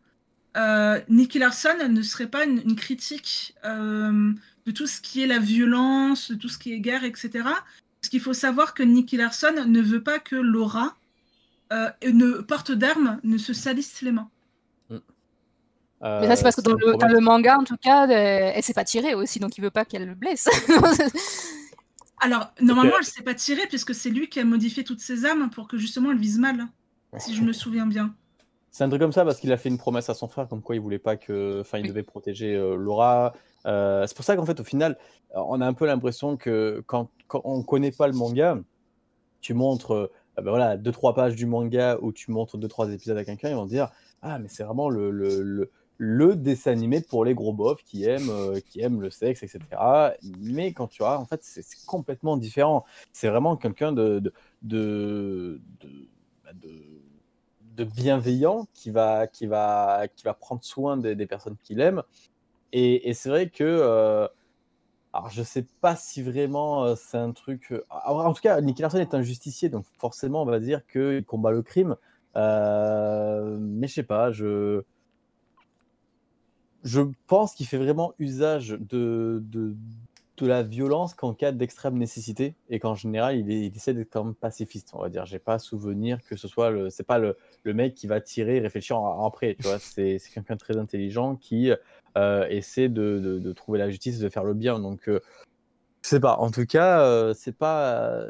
euh, Nicky Larson ne serait pas une, une critique euh, de tout ce qui est la violence, de tout ce qui est guerre, etc. Parce qu'il faut savoir que Nicky Larson ne veut pas que Laura, euh, ne porte d'armes, ne se salisse les mains. Mais ça, c'est parce que dans Euh, le, dans problème. le manga, en tout cas, euh, elle s'est pas tirée aussi, donc il veut pas qu'elle le blesse. <laughs> Alors, normalement, elle s'est pas tirée puisque c'est lui qui a modifié toutes ses armes pour que justement elle vise mal, si je me souviens bien. C'est un truc comme ça parce qu'il a fait une promesse à son frère comme quoi il voulait pas que, enfin, il devait protéger euh, Laura. Euh, c'est pour ça qu'en fait, au final, euh, on a un peu l'impression que quand, on connaît pas le manga, tu montres, euh, ben voilà, deux trois pages du manga ou tu montres deux trois épisodes à quelqu'un, ils vont dire ah mais c'est vraiment le, le, le, dessin animé pour les gros bofs qui aiment euh, qui aiment le sexe, etc. Mais quand tu vois, en fait, c'est complètement différent. C'est vraiment quelqu'un de de, de, de- bah, de- de bienveillant qui va, qui va, qui va prendre soin des, personnes qu'il aime. Et, et c'est vrai que, euh, alors je sais pas si vraiment euh, c'est un truc. euh, en tout cas, Nicky Larson est un justicier, donc forcément on va dire qu'il combat le crime. Euh, mais je sais pas, je. Je pense qu'il fait vraiment usage de, de, de la violence qu'en cas d'extrême nécessité et qu'en général il, est- il essaie d'être quand même pacifiste, on va dire. J'ai pas souvenir que ce soit le, c'est pas le, le mec qui va tirer et réfléchir en- après, tu vois. <laughs> C'est, quelqu'un de très intelligent qui euh, essaie de, de, de trouver la justice de faire le bien. Donc, euh, je sais pas. En tout cas, euh, c'est pas,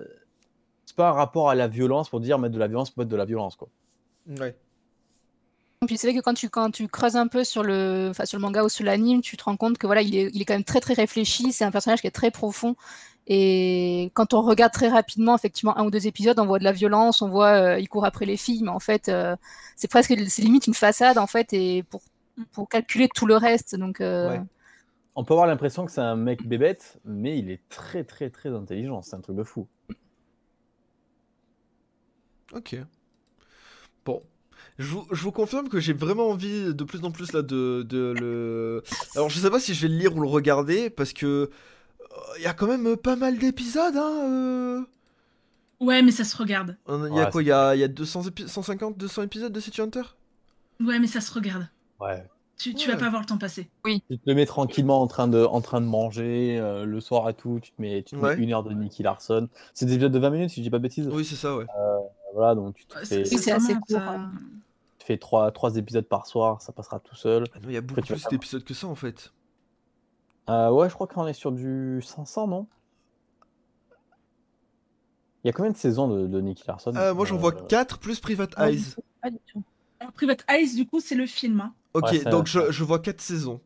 c'est pas un rapport à la violence pour dire mettre de la violence mettre de la violence, quoi. Ouais. Puis c'est vrai que quand tu, quand tu creuses un peu sur le, enfin, sur le manga ou sur l'anime, tu te rends compte que voilà, il est, il est quand même très très réfléchi. C'est un personnage qui est très profond. Et quand on regarde très rapidement, effectivement, un ou deux épisodes, on voit de la violence, on voit, euh, il court après les filles, mais en fait, euh, c'est presque, c'est limite une façade en fait, et pour, pour calculer tout le reste. Donc, euh, Ouais. On peut avoir l'impression que c'est un mec bébête, mais il est très très très intelligent. C'est un truc de fou. Ok. Bon. Je vous, je vous confirme que j'ai vraiment envie de plus en plus là de, de le. Alors je sais pas si je vais le lire ou le regarder parce que il y a quand même pas mal d'épisodes hein. euh. Ouais, mais ça se regarde. Il y a Ouais, quoi Il y a, il y a 200 épi- 150, 200 épisodes de City Hunter? Ouais, mais ça se regarde. Ouais. Tu, tu Ouais. vas pas voir le temps passer. Tu te le mets tranquillement en train de, en train de manger euh, le soir et tout. Tu te mets, tu te Ouais. mets une heure de Nicky Larson. C'est des épisodes de 20 minutes, si je dis pas de bêtises. Oui, c'est ça, ouais. Voilà, donc tu te fais, Oui, c'est assez court. Tu fais trois, trois épisodes par soir, ça passera tout seul. Ah non, il y a beaucoup plus d'épisodes que ça en fait. Euh, ouais, je crois qu'on est sur du 500, non? Il y a combien de saisons de, de Nicky Larson? Euh, moi j'en vois Euh, 4 plus Private Ah, Eyes. Pas du tout. Alors, Private Eyes, du coup, c'est le film. hein. Ok, Ouais, donc je, je vois 4 saisons.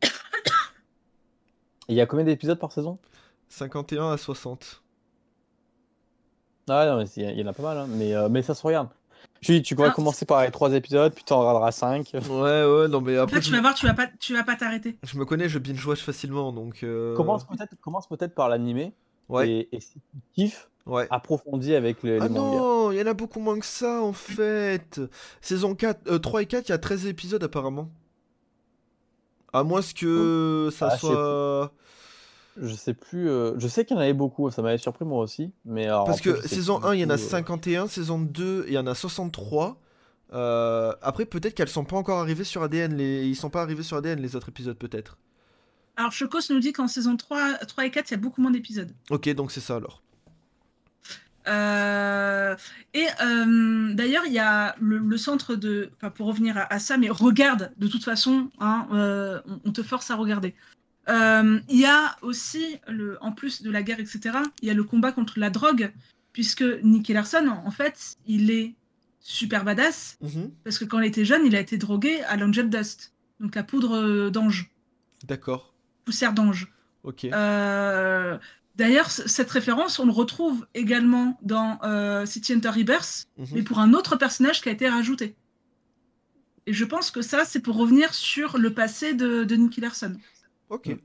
Il y a combien d'épisodes par saison? 51 à 60. Ah non, mais il y, en a pas mal, hein, mais, euh, mais ça se regarde. Tu, Ah. commencer par les trois épisodes, puis tu en regarderas 5. Ouais, ouais, non mais En après fait, tu vas voir, tu vas pas, tu vas pas t'arrêter. je me connais, je binge-watch facilement donc. euh, Commence peut-être commence peut-être par l'animé, Ouais, et, et si tu kiffes, ouais. approfondis avec les, les Ah non, il y en a beaucoup moins que ça en fait. Saison 4, euh, 3 et 4, il y a 13 épisodes apparemment. À moins que ça Ah, soit. Je sais plus, euh, je sais qu'il y en avait beaucoup, ça m'avait surpris moi aussi, mais alors Parce que saison plus 1, il y en a du tout, euh. 51, saison 2, il y en a 63. Euh, après, peut-être qu'elles sont pas encore arrivées sur ADN. Les... Ils sont pas arrivés sur ADN, les autres épisodes, peut-être. Alors, Chocos nous dit qu'en saison 3, 3 et 4, il y a beaucoup moins d'épisodes. Ok, donc c'est ça alors. Euh, Et euh, d'ailleurs, il y a le, le centre de. Enfin, pour revenir à, à ça, mais regarde, de toute façon, hein, euh, on, on te force à regarder. Euh, Il y a aussi, le, en plus de la guerre, etc., il y a le combat contre la drogue, puisque Nicky Larson, en fait, il est super badass, Mhm, parce que quand il était jeune, il a été drogué à l'Angel Dust, donc la poudre euh, d'ange, D'accord. poussière d'ange. Ok. Euh, D'ailleurs, cette référence, on le retrouve également dans euh, City Hunter Rebirth, Mhm. mais pour un autre personnage qui a été rajouté. Et je pense que ça, c'est pour revenir sur le passé de, de Nicky Larson. Ok.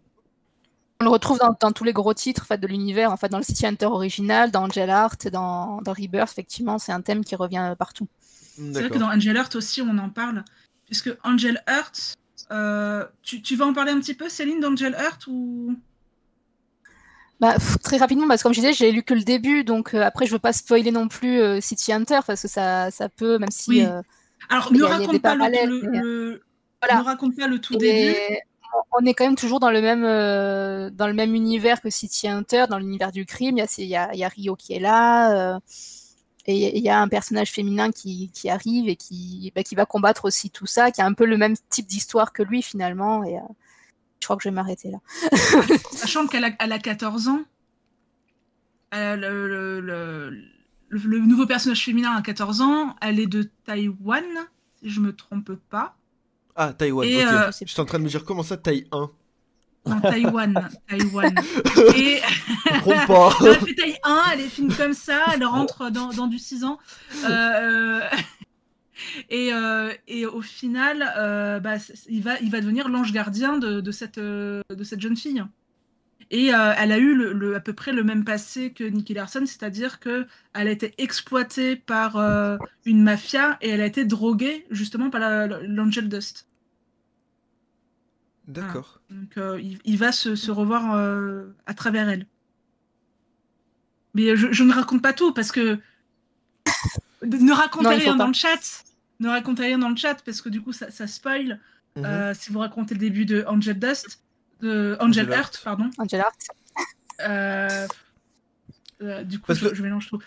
On le retrouve dans, dans tous les gros titres en fait, de l'univers, en fait, dans le City Hunter original, dans Angel Art, dans, dans Rebirth, effectivement, c'est un thème qui revient partout. C'est vrai que dans Angel Heart aussi, on en parle. Puisque Angel Heart, euh, tu, tu vas en parler un petit peu, Céline, d'Angel Heart ou... Bah, pff, très rapidement, parce que comme je disais, j'ai lu que le début, donc euh, après, je veux pas spoiler non plus euh, City Hunter, parce que ça, ça peut, même si. Oui. euh, Alors, raconte, pas le, le- le- Voilà. ne raconte pas le tout Et début. On est quand même toujours dans le même euh, dans le même univers que City Hunter, dans l'univers du crime. Il y a, Rio qui est là, euh, et il y a un personnage féminin qui, arrive et qui, bah, qui va combattre aussi tout ça, qui a un peu le même type d'histoire que lui finalement. Et euh, je crois que je vais m'arrêter là. <laughs> Sachant qu'elle a, elle a 14 ans, le, le- nouveau personnage féminin a 14 ans, elle est de Taïwan, si je me trompe pas. Ah, Taïwan, Et, ok. euh, J'étais en train de me dire comment ça, taille 1 Non, Taïwan, <laughs> Taïwan. Et Je <laughs> pas. elle fait taille 1, elle est fine comme ça, elle rentre dans, dans du 6 ans. Euh, <laughs> et, euh, et au final, euh, bah, il, va, il va devenir l'ange gardien de, de cette, de cette jeune fille. Et euh, elle a eu le, le- à peu près le même passé que Nicky Larson, c'est-à-dire qu'elle a été exploitée par euh, une mafia et elle a été droguée justement par la- l'Angel Dust. D'accord. Donc euh, il, il va se, se revoir euh, à travers elle. Mais je, je ne raconte pas tout parce que ne racontez rien dans le chat. Ne racontez rien dans le chat parce que du coup ça, ça spoil. Mhm. Euh, si vous racontez le début de Angel Dust, Angel, Heart, Heart. pardon. Angel Art. Euh, euh, du coup, Parce je, que- je mélange tout.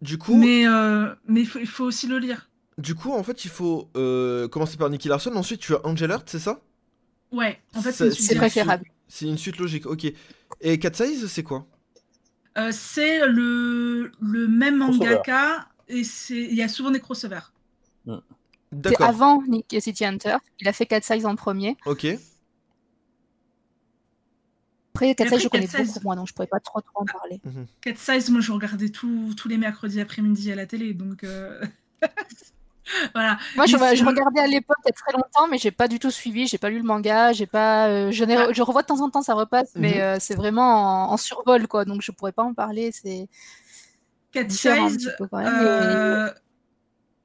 Du coup, Mais euh, mais il faut, il faut aussi le lire. du coup, en fait, il faut euh, commencer par Nicky Larson. Ensuite, tu as Angel Heart, c'est ça? Ouais. En fait, c'est une C'est suite. préférable. C'est une suite logique. Ok. Et Cat Size, c'est quoi? Euh, c'est le, le même mangaka et c'est il y a souvent des crossovers. C'est D'accord. avant Nick City Hunter. Il a fait 4 Size en premier. Ok. Après, 4 Size, je connais Cat Size- beaucoup moins, donc je pourrais pas trop, trop en parler. Cat Size, moi je regardais tout- tous les mercredis après-midi à la télé, donc euh, <laughs> voilà. Moi, je, Mais je regardais à l'époque il y a très longtemps, mais j'ai pas du tout suivi. J'ai pas lu le manga. J'ai pas. euh, je, n'ai- Ah. je revois de temps en temps, ça repasse, mais Mhm. euh, c'est vraiment en, en survol, quoi. Donc je pourrais pas en parler. C'est Cat Size, peu quand même. mais- euh,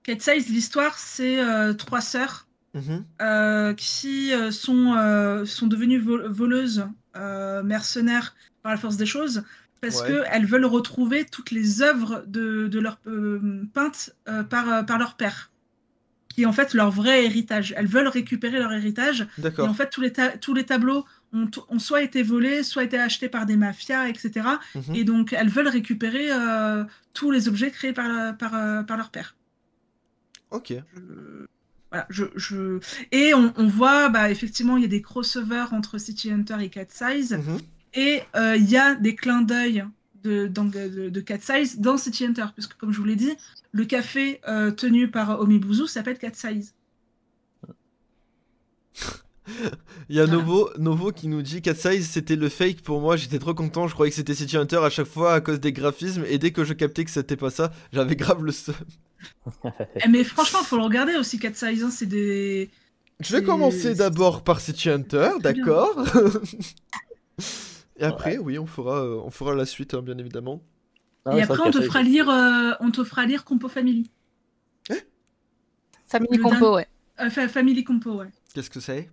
Cat Size, l'histoire, c'est euh, trois sœurs Mhm. euh, qui euh, sont, euh, sont devenues vol- voleuses, mercenaires par la force des choses, parce Ouais. qu'elles veulent retrouver toutes les œuvres de, de leur euh, peintes euh, par, euh, par leur père, qui est en fait leur vrai héritage. Elles veulent récupérer leur héritage, et en fait tous les, tous les tableaux ont, ont soit été volés, soit été achetés par des mafias, etc. Mhm. Et donc elles veulent récupérer euh, tous les objets créés par, par, euh, par leur père. Ok. Voilà, je, je... Et on, on voit, bah, effectivement, il y a des crossovers entre City Hunter et Cat Size. Mhm. Et euh, il y a des clins d'œil de, dans- de, de Cat Size dans City Hunter. Puisque, comme je vous l'ai dit, le café euh, tenu par Omibuzu s'appelle Cat Size. <laughs> <laughs> Il y a. Novo, Novo qui nous dit Cat Size c'était le fake pour moi, j'étais trop content, je croyais que c'était City Hunter à chaque fois à cause des graphismes et dès que je captais que c'était pas ça, j'avais grave le seum. Eh, mais franchement, faut le regarder aussi, Cat Size. hein, c'est des. Je vais commencer d'abord par City Hunter, d'accord <laughs> Et après, oui, on fera, euh, on fera la suite, hein, bien évidemment. Ah Et après, on te fera lire, euh, on te fera lire Compo Family. Family Le Compo, ouais. Euh, fa- Family Compo, ouais. Qu'est-ce que c'est?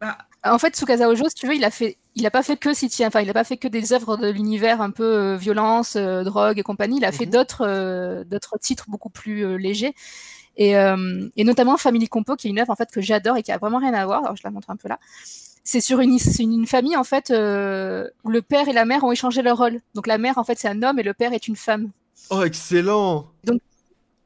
Bah, En fait, Tsukasa Ojo, si tu veux, il a fait, il a pas fait que City, enfin, il a pas fait que des œuvres de l'univers un peu euh, violence, euh, drogue et compagnie. Il a fait Mhm. d'autres, euh, d'autres titres beaucoup plus euh, légers. Et, euh, et notamment Family Compo, qui est une œuvre en fait que j'adore et qui a vraiment rien à voir. Alors je la montre un peu là. C'est sur une, une, une famille en fait euh, où le père et la mère ont échangé leur rôle. Donc la mère en fait c'est un homme et le père est une femme. Oh, excellent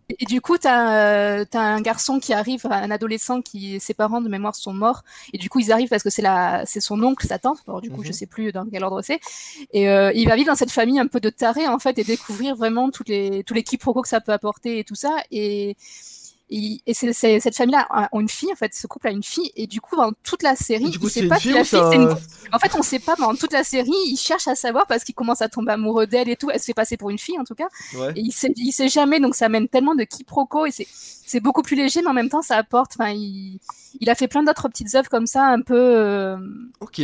et du coup, tu as, un garçon qui arrive, un adolescent qui ses parents de mémoire sont morts, et du coup ils arrivent parce que c'est la, c'est son oncle, sa tante. Alors du coup, Mhm. je sais plus dans quel ordre c'est. Et euh, il va vivre dans cette famille un peu de tarés en fait et découvrir vraiment toutes les tous les quiproquos que ça peut apporter et tout ça. Et et, cette famille-là a une fille en fait, ce couple a une fille, et du coup dans toute la série, coup, il sait pas fille la fille c'est une un- en fait, on sait pas, dans toute la série, il cherche à savoir parce qu'il commence à tomber amoureux d'elle et tout. Elle se fait passer pour une fille, en tout cas. Ouais. Et il sait, il sait jamais, donc ça amène tellement de quiproquos et c'est, beaucoup plus léger, mais en même temps, ça apporte. Enfin, il, il a fait plein d'autres petites œuvres comme ça, un peu euh,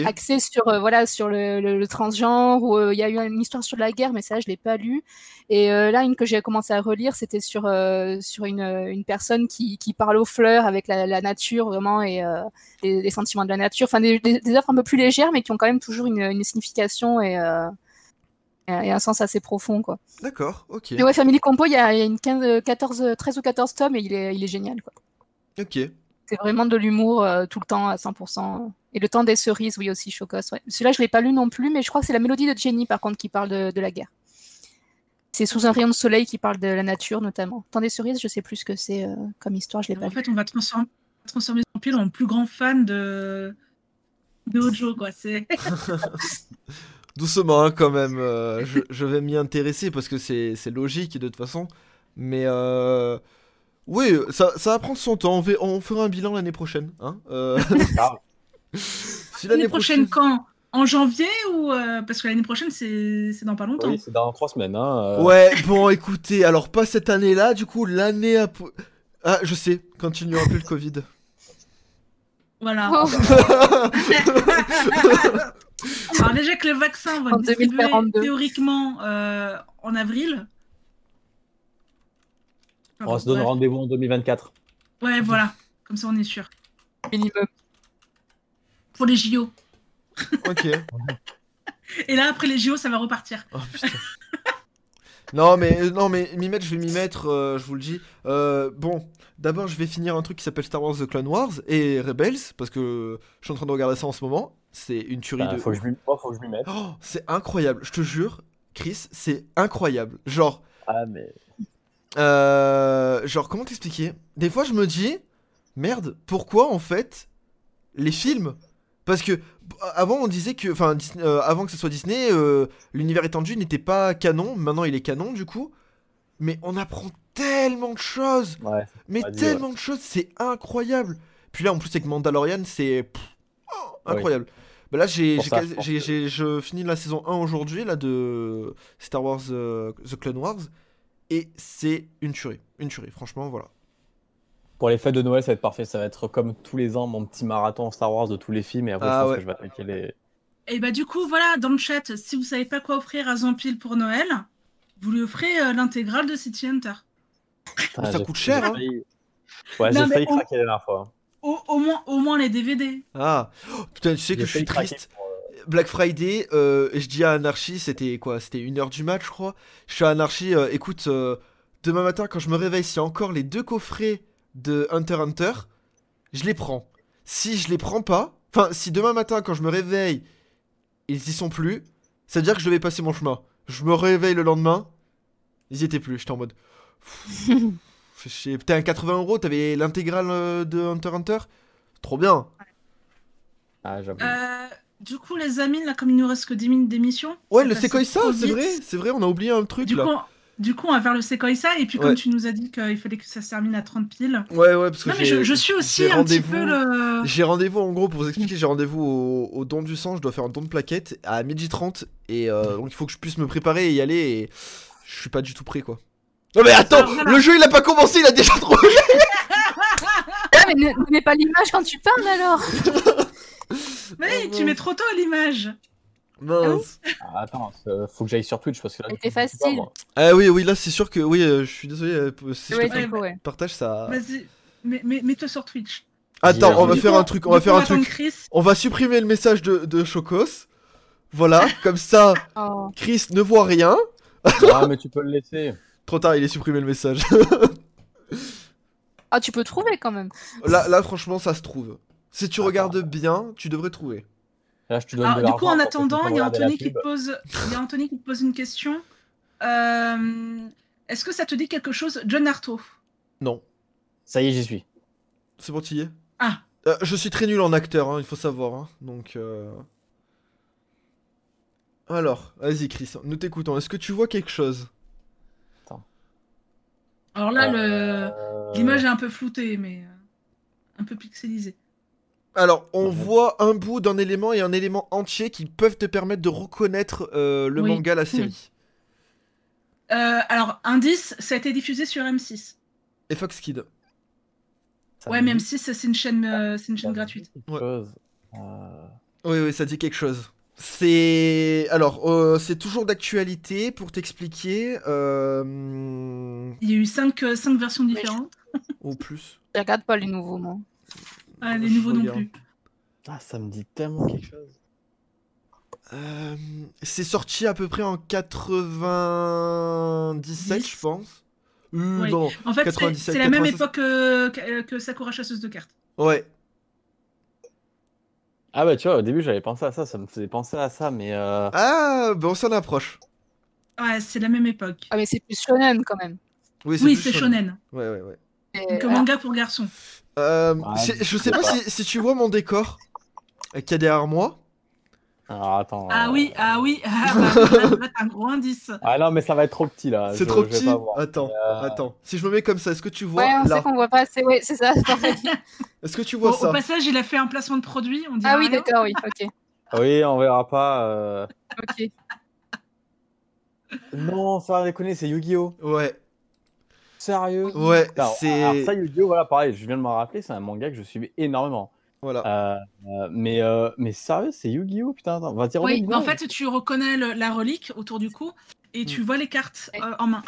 axées sur, euh, voilà, sur le, le- le transgenre. Ou euh, il y a eu une histoire sur la guerre, mais ça, je l'ai pas lu. Et là, une que j'ai commencé à relire, c'était sur sur une, une personne qui, qui parle aux fleurs avec la, la nature vraiment et euh, les, les sentiments de la nature. Enfin, des, des, des œuvres un peu plus légères, mais qui ont quand même toujours une, une signification et, euh, et un sens assez profond, quoi. D'accord, ok. Mais ouais, Family Compo, il y a, il y a une 15, 14, 13 ou 14 tomes et il est, il est génial. Quoi. Ok. C'est vraiment de l'humour euh, tout le temps à 100%. Et le temps des cerises, oui, aussi, Chocos. Ouais. Celui-là, je ne l'ai pas lu non plus, mais je crois que c'est la mélodie de Jenny, par contre, qui parle de, de la guerre. C'est sous un rayon de soleil qui parle de la nature, notamment. Temps des cerises, je sais plus ce que c'est euh, comme histoire, je l'ai pas en fait, on va transformer, transformer Zampil en plus grand fan de, de Hojo, quoi. C'est... <laughs> Doucement, hein, quand même. euh, je, je vais m'y intéresser parce que c'est logique de toute façon. Mais euh, oui, ça, ça va prendre son temps. On, va- on fera un bilan l'année prochaine. Hein euh, <laughs> si L'année prochaine, quand? En janvier ou euh, parce que l'année prochaine c'est c'est dans pas longtemps. oui, c'est dans trois semaines. Hein, euh. Ouais, bon, écoutez, alors pas cette année-là, du coup, l'année à. Ah, je sais, quand il n'y aura plus le Covid. Voilà. Oh, <laughs> Alors déjà que le vaccin va En être distribué 2042. théoriquement euh, en avril. Enfin, On se donne rendez-vous en 2024. Ouais, voilà. Comme ça, on est sûr. minimum. Pour les JO. Ok. Et là, après les JO, ça va repartir. Oh, putain. non, mais, euh, non, mais m'y mettre, je vais m'y mettre, euh, je vous le dis. Euh, bon, d'abord, je vais finir un truc qui s'appelle Star Wars The Clone Wars et Rebels, parce que je suis en train de regarder ça en ce moment. C'est une tuerie Bah, de. faut, que je m'y- moi, faut que je m'y mette. Oh, c'est incroyable, je te jure, Chris, c'est incroyable. Genre, Ah, mais. Euh, genre, comment t'expliquer? Des fois, je me dis, merde, pourquoi en fait les films Parce que avant, on disait que, enfin, Disney- euh, avant que ce soit Disney, euh, l'univers étendu n'était pas canon. Maintenant, il est canon du coup. Mais on apprend tellement de choses, Ouais. mais tellement de choses, c'est incroyable. Puis là, en plus avec Mandalorian, c'est oh, Oui. incroyable. Bah là, j'ai, que- je finis la saison 1 aujourd'hui là de Star Wars euh, The Clone Wars et c'est une tuerie, une tuerie. Franchement, voilà. Pour les fêtes de Noël, ça va être parfait. Ça va être comme tous les ans mon petit marathon Star Wars de tous les films. Et après, Ah je pense ouais. que je vais attaquer les. Et bah du coup, voilà, dans le chat, si vous savez pas quoi offrir à Zampil pour Noël, vous lui offrez euh, l'intégrale de City Hunter. Putain, ça coûte cher, hein. failli- Ouais, j'ai failli on- craquer la dernière fois. Au, au moins, au moins les DVD. Ah, Oh, putain, tu sais que je suis triste. euh, Black Friday, euh, je dis à Anarchy, c'était quoi? C'était une heure du match, je crois. Je suis à Anarchy, euh, écoute, euh, demain matin, quand je me réveille, s'il y a encore les deux coffrets de Hunter x Hunter, je les prends. Si je les prends pas, enfin, si demain matin, quand je me réveille, ils y sont plus, ça veut dire que je devais passer mon chemin. Je me réveille le lendemain, ils y étaient plus. J'étais en mode. Putain, à 80 euros, t'avais l'intégrale euh, de Hunter x Hunter? Trop bien. Ah, j'avoue. Euh, du coup, les amis, là, comme il nous reste que 10 minutes d'émission. Ouais, ça le passe Sequoia, trop c'est vrai, c'est vrai, on a oublié un truc Du là. coup, du coup, on va faire le Sequoia. Et puis, comme Ouais. tu nous as dit qu'il fallait que ça se termine à 30 piles. Ouais, ouais, parce que Non, mais j'ai- je, je suis aussi j'ai un petit rendez-vous- peu le. J'ai rendez-vous en gros pour vous expliquer, j'ai rendez-vous au, au don du sang, je dois faire un don de plaquettes à 12h30 et euh, donc il faut que je puisse me préparer et y aller et je suis pas du tout prêt quoi. Non mais attends, Alors, voilà. le jeu il a pas commencé, il a déjà trouvé. <laughs> <laughs> Ah, mais ne, ne mets pas l'image quand tu parles alors. <laughs> Mais Oh, tu mets trop tôt l'image. Mince. Ah, attends, euh, faut que j'aille sur Twitch parce que là. Pas, facile. Ah oui, oui, là c'est sûr que oui, euh, je suis désolé euh, si je Ouais, te Ouais, Tempo, ouais. partage ça. Vas-y, mets- mets- mets-toi sur Twitch. Attends, on va faire un truc, on va faire un truc. Chris. On va supprimer le message de, de Chocos. Voilà, <laughs> comme ça, Oh. Chris ne voit rien. Ouais, mais tu peux le laisser. <laughs> Trop tard, il est supprimé le message. Ah, tu peux trouver quand même. là, là, franchement, ça se trouve. Si tu Attends. regardes bien, tu devrais trouver. Là, je te donne Alors, de du coup, en attendant, il y a Anthony qui te pose, il y a Anthony qui te pose une question. Euh, Est-ce que ça te dit quelque chose, John Arto Non. Ça y est, j'y suis. C'est bon, tu y es? Ah. Euh, Je suis très nul en acteur, hein, il faut savoir. hein, Donc. euh, Alors, vas-y, Chris, nous t'écoutons. Est-ce que tu vois quelque chose? Alors là, le- Euh, l'image est un peu floutée, mais un peu pixelisée. Alors, on Ouais. voit un bout d'un élément et un élément entier qui peuvent te permettre de reconnaître euh, le Oui. manga, la <laughs> série. Euh, alors, indice, ça a été diffusé sur M6. Et Fox Kid. ça Ouais, mais dit M6, c'est une chaîne, euh, c'est une chaîne quelque gratuite. Ouais. Euh, Oui, oui, ça dit quelque chose. C'est. Alors, euh, c'est toujours d'actualité pour t'expliquer. Euh... Il y a eu cinq, euh, cinq versions différentes. Ou plus. Je regarde pas les nouveaux, moi. Ah, les nouveaux non plus. Ah, ça me dit tellement quelque chose. Euh, c'est sorti à peu près en 97, Dix. je pense. Euh, Oui. Non, En fait, c'est 97, c'est la même 96. époque que, Sakura chasseuse de cartes. ouais. Ah, bah, tu vois, au début, j'avais pensé à ça. Ça me faisait penser à ça, mais. Euh... Ah, ben on s'en approche. Ouais, c'est la même époque. Ah, mais c'est plus shonen quand même. Oui, plus c'est shonen. Ouais, ouais, ouais. Et, Donc, manga pour garçons. Euh, Ouais, c'est- je sais pas pas. si, si tu vois mon décor qu'il y a derrière moi. Alors, attends. Ah euh, oui, ah oui, <laughs> ah bah, <laughs> là, un gros indice. Ah non, mais ça va être trop petit là. C'est trop je vais petit. pas voir. Attends, Euh, attends. Si je me mets comme ça, est-ce que tu vois Ouais, on là sait qu'on voit pas assez. Ouais, c'est ça. c'est. <laughs> Est-ce que tu Bon, vois au ça passage, il a fait un placement de produit. On ah oui, d'accord, oui. Ok. Oui, on verra pas. euh. Ok. Non, ça va déconner, c'est Yu-Gi-Oh! Ouais, Sérieux? ouais, Alors, c'est. alors ça, Yu-Gi-Oh! Voilà, pareil, je viens de m'en rappeler, c'est un manga que je suivais énormément. Voilà. Euh, euh, mais, euh, mais sérieux, c'est Yu-Gi-Oh! Putain, attends, vas-y, remets Oui, en fait, tu reconnais le- la relique autour du cou et tu vois les cartes euh, en main.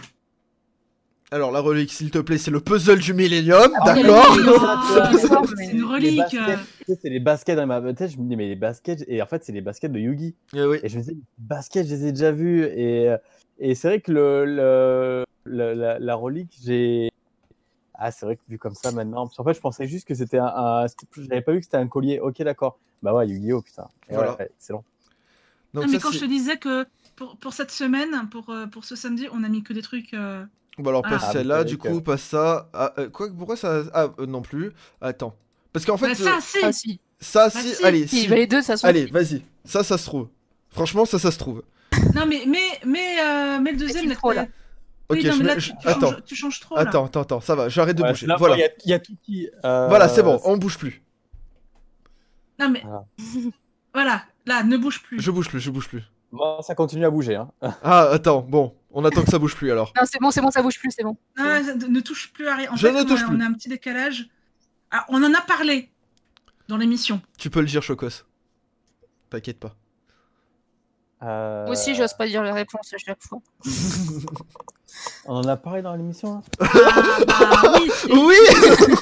Alors, la relique, s'il te plaît, c'est le puzzle du Millennium, Ah, d'accord Ah, c'est d'accord, c'est une relique. c'est les baskets dans ma tête, je me dis, mais les baskets, et en fait, c'est les baskets de Yugi. Eh oui. Et je me les baskets, je les ai déjà vus. Et, et c'est vrai que le, le, le- la, la relique, j'ai. Ah, c'est vrai que vu comme ça maintenant. Parce qu'en fait, je pensais juste que c'était un. un... J'avais pas vu que c'était un collier. Ok, d'accord. Bah ouais, Yu-Gi-Oh! Putain. Et Voilà. ouais, excellent. Donc, Non, mais ça, quand je te disais que pour, pour cette semaine, pour, euh, pour ce samedi, on a mis que des trucs. euh, Bon, alors, pas Ah. celle-là, Ah, du coup, pas ça. Ah, euh, quoi, pourquoi ça. Ah, euh, non plus. Attends. Parce qu'en fait, bah, euh, ça, si Ah, si. ça, bah, si. si. Allez, Si, si. bah, les deux, ça se Allez, vas-y. Ça, ça se trouve. Franchement, ça, ça se trouve. Non, mais, mais, mais, euh, mais le deuxième, là, trop, là. Ok, Oui, non, je mais là, je- tu, tu Attends. changes, tu changes trop. là. Attends, attends, attends, ça va, j'arrête de Ouais, bouger. là, Voilà. Il y a, y a tout qui. euh, Voilà, c'est bon, on bouge plus. Non, mais. Voilà. <laughs> Voilà, là, ne bouge plus. Je bouge plus, je bouge plus. Bon, ça continue à bouger. Hein. <laughs> Ah, attends, bon, on attend que ça bouge plus alors. Non, c'est bon, c'est bon, ça bouge plus, c'est bon. Non, ne, ne touche plus à rien. En Je fait, ne on, touche a, plus. on a un petit décalage. Ah, on en a parlé dans l'émission. Tu peux le dire, Chocos. T'inquiète pas. Euh, Moi aussi, j'ose pas dire la réponse à chaque fois. <laughs> On en a parlé dans l'émission. hein Ah, bah oui, c'est- Oui <laughs>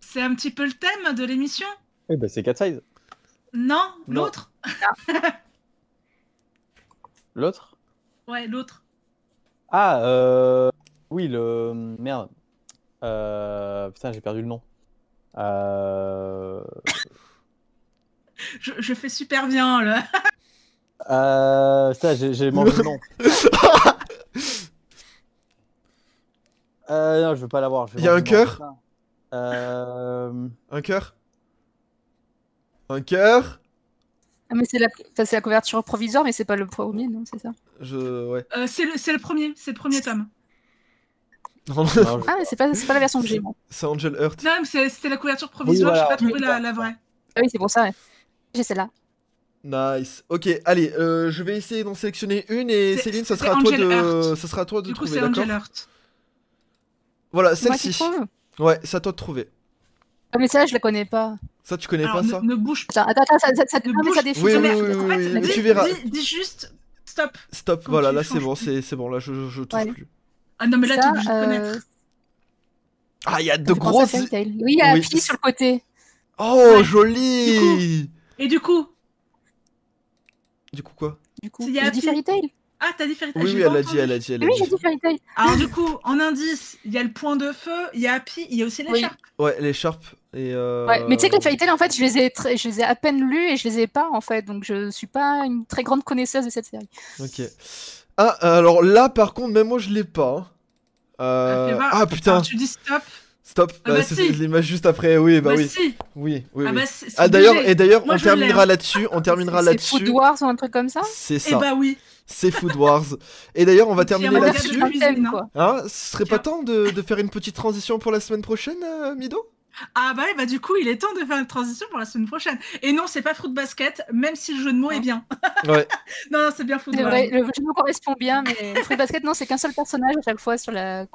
c'est un petit peu le thème de l'émission. Oui, bah c'est Cat Size. Non, Non. l'autre <laughs> L'autre? Ouais, l'autre. Ah, euh... oui, le. Merde. Euh... Putain, j'ai perdu le nom. Euh... Je, je fais super bien, là. Euh... Ça, j'ai mangé le nom. <laughs> Euh, non, je veux pas l'avoir. je vais Y a manger un cœur. Euh... Un cœur? Un cœur? Ah, mais c'est la... enfin, c'est la couverture provisoire, mais c'est pas le premier, non, c'est ça? Je. Ouais. Euh, c'est le, c'est le premier, c'est le premier tome. non, Ah, mais c'est pas, c'est pas la version que j'ai, moi. C'est Angel Heart. Non, mais c'est- c'était la couverture provisoire, Oui, voilà. j'ai pas trouvé Oui, la, la vraie. Ah oui, c'est pour ça, ouais. J'ai celle-là. Nice. Ok, allez, euh, je vais essayer d'en sélectionner une et Céline, ça sera à toi de, ça sera à toi de Du coup, trouver, c'est Angel Heart. Voilà, celle-ci. Ouais, c'est à toi de trouver. Ah, mais ça, je la connais pas. Ça, tu connais Alors, pas ne, ça ne bouge Attends, attends, attends, ça, ça, ça, Ne bouge- ça défile. Oui, oui, oui, En oui, fait, oui, mais dis, tu verras. Dis, dis juste stop. Stop, Quand voilà, là c'est bon, c'est c'est bon, là je, je trouve Ouais. plus. Ah non, mais là, t'es obligé de euh, connaître. Ah, il y a de grosses. Oui, il y a Oui. Happy sur le côté. Oh, joli Et du coup, Du coup, quoi Du coup, Il y a j'ai dit. Fairy Tail. ah, t'as dit Fairy Tail, Oui, oui, elle a dit, elle a dit, elle a Oui, j'ai dit Fairy Tail. Alors du coup, en indice, il y a le point de feu, il y a Happy, il y a aussi Oui. l'écharpe. Ouais, l'écharpe et. Euh... Ouais, mais tu sais que les Fairy Tail, en fait, je les, ai très- je les ai à peine lus et je les ai pas, en fait. Donc, je suis pas une très grande connaisseuse de cette série. Ok. Ah, alors là, par contre, même moi je l'ai pas. hein. Euh, fais voir. Ah putain, Alors, tu dis stop. Stop. Ah Bah, bah c'est si. c'est l'image juste après. Oui, bah, Bah, oui. si. Oui, oui, Ah bah c'est c'est Ah d'ailleurs, et d'ailleurs, on terminera là-dessus. On terminera C'est là-dessus. Food Wars ou un truc comme ça C'est Eh ça. bah oui. C'est Food Wars. Et d'ailleurs, on va Et terminer de là-dessus. hein. quoi. Hein, ce serait pas temps de, de faire une petite transition pour la semaine prochaine, euh, Mido? Ah bah oui, bah du coup, il est temps de faire une transition pour la semaine prochaine. Et non, c'est pas Fruit Basket, même si le jeu de mots est bien. <laughs> Ouais. <laughs> non, non, c'est bien Fruit C'est Basket. le jeu me correspond bien, mais Fruit Basket, non, c'est qu'un seul personnage à chaque fois sur la.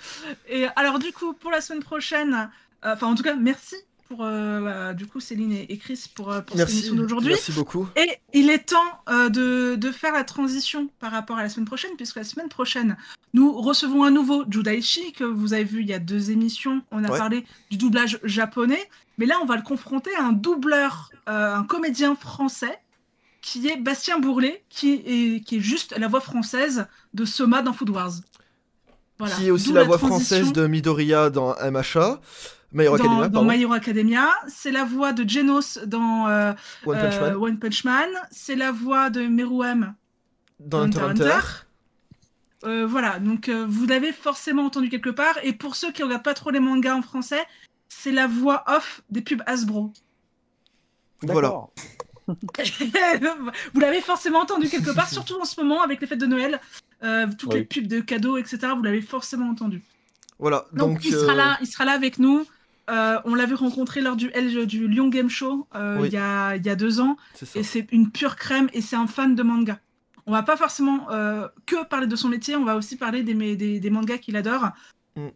<laughs> Et alors du coup, pour la semaine prochaine, euh, enfin en tout cas, merci pour euh, bah, du coup Céline et, Chris pour, euh, cette émission d'aujourd'hui. Merci beaucoup. Et il est temps euh, de, de faire la transition par rapport à la semaine prochaine, puisque la semaine prochaine, nous recevons à nouveau Judaichi, que vous avez vu il y a deux émissions. On a Ouais. parlé du doublage japonais, mais là, on va le confronter à un doubleur, euh, un comédien français, qui est Bastien Bourlet, qui est, qui est juste la voix française de Soma dans Food Wars. Voilà. Qui est aussi la voix transition française de Midoriya dans MHA. My Hero dans, Academia, dans pardon. My Hero Academia. C'est la voix de Genos dans euh, One Punch Man. euh, One Punch Man. C'est la voix de Meruem dans Hunter x Hunter. Euh, voilà, donc euh, vous l'avez forcément entendu quelque part. Et pour ceux qui regardent pas trop les mangas en français, c'est la voix off des pubs Hasbro. Voilà. D'accord. <laughs> <laughs> vous l'avez forcément entendu quelque part, surtout en ce moment avec les fêtes de Noël. Euh, toutes Oui. les pubs de cadeaux, etc. Vous l'avez forcément entendu. Voilà. Donc, Donc, il, euh, sera là, il sera là avec nous. Euh, on l'avait rencontré lors du, du Lyon Game Show euh, Oui. il, y a, il y a deux ans. Et c'est une pure crème et c'est un fan de manga. On va pas forcément euh, que parler de son métier, on va aussi parler des, des, des mangas qu'il adore. Mm.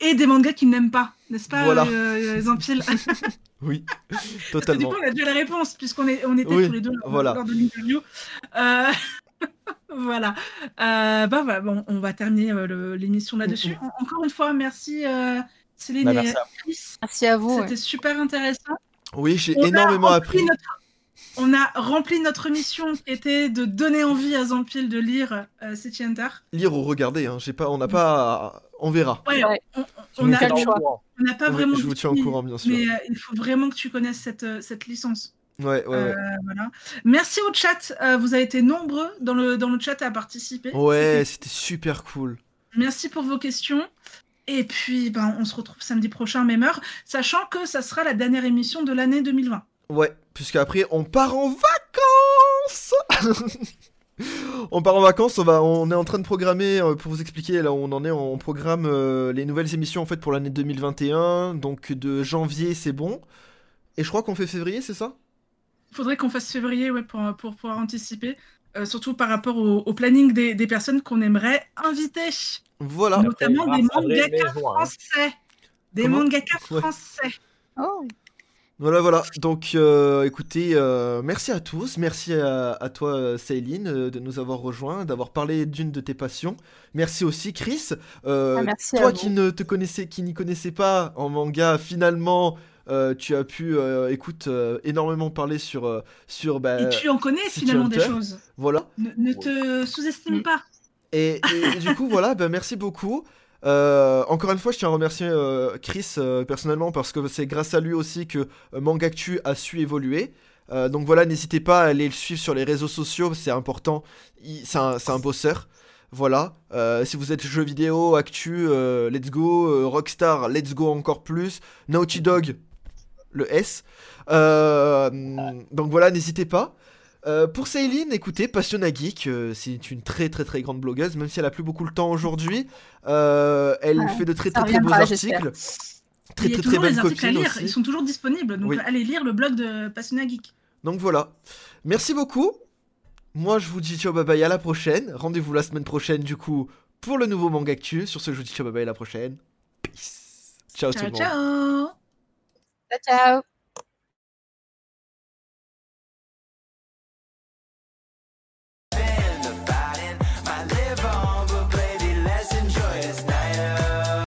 Et des mangas qu'il n'aime pas, n'est-ce pas, Voilà. euh, Zampil <laughs> <laughs> Oui, Parce que du totalement. coup, on a déjà la réponse, puisqu'on on était Oui, tous les deux voilà. lors de l'interview. <laughs> Voilà. Euh, bah voilà, bon, on va terminer euh, l'émission là-dessus. Mm, En- Encore une fois, merci euh, Céline Bah, et merci à Chris. Merci à vous. ouais. C'était super intéressant. Oui, j'ai On a énormément rempli appris. notre- On a rempli notre mission qui était de donner envie à Zampil de lire euh, City Hunter. Lire ou regarder, hein. J'ai pas, on n'a pas, on verra. Ouais, Ouais. on- n'a on pas vraiment. je vous tiens au courant, bien sûr. Mais euh, il faut vraiment que tu connaisses cette, cette licence. Ouais, ouais, ouais. Euh, voilà. Merci au chat. euh, vous avez été nombreux dans le, dans le chat à participer. Ouais, C'était- c'était super cool. Merci pour vos questions. Et puis, ben, on se retrouve samedi prochain, même heure, sachant que ça sera la dernière émission de l'année 2020. Ouais, puisqu'après on part en vacances. <laughs> on part en vacances, on va, on est en train de programmer euh, pour vous expliquer là où on en est. On programme euh, les nouvelles émissions en fait pour l'année 2021. Donc de janvier c'est bon. Et je crois qu'on fait février, c'est ça? Faudrait qu'on fasse février ouais, pour, pour pouvoir anticiper, euh, surtout par rapport au, au planning des, des personnes qu'on aimerait inviter, Voilà. notamment des juin, hein. français. Des Comment mangakas Ouais. français. Oh, Voilà, voilà. Donc, euh, écoutez, euh, merci à tous. Merci à, à toi, Céline, euh, de nous avoir rejoints, d'avoir parlé d'une de tes passions. Merci aussi, Chris. Euh, Ah, merci à toi qui ne te connaissais, qui n'y connaissais pas en manga, finalement, euh, tu as pu, euh, écoute, euh, énormément parler sur, euh, sur, bah, Et tu en connais City finalement des choses. voilà. Ne, ne te sous-estime Mm. pas. Et, et- et <laughs> du coup, voilà, bah, merci beaucoup. Euh, encore une fois, je tiens à remercier euh, Chris euh, personnellement parce que c'est grâce à lui aussi que euh, Mangactu a su évoluer. Euh, donc voilà, n'hésitez pas à aller le suivre sur les réseaux sociaux, c'est important. C'est un, c'est un bosseur. Voilà. Euh, si vous êtes jeux vidéo, actu, euh, let's go. euh, Rockstar, let's go encore plus. Naughty Dog, le S. Euh, donc voilà, n'hésitez pas. Euh, pour Céline, écoutez, Passionna Geek, euh, c'est une très très très grande blogueuse, même si elle a plus beaucoup le temps aujourd'hui. Euh, elle Ouais, fait de très très très beaux articles. Très Il y a très très toujours les belles articles à lire. aussi. Ils sont toujours disponibles. Donc Oui. allez lire le blog de Passionna Geek. Donc voilà. Merci beaucoup. Moi je vous dis ciao bye bye à la prochaine. Rendez-vous la semaine prochaine du coup pour le nouveau manga actu. Sur ce je vous dis ciao bye bye à la prochaine. Peace. Ciao, tout le monde. ciao. Ciao, ciao.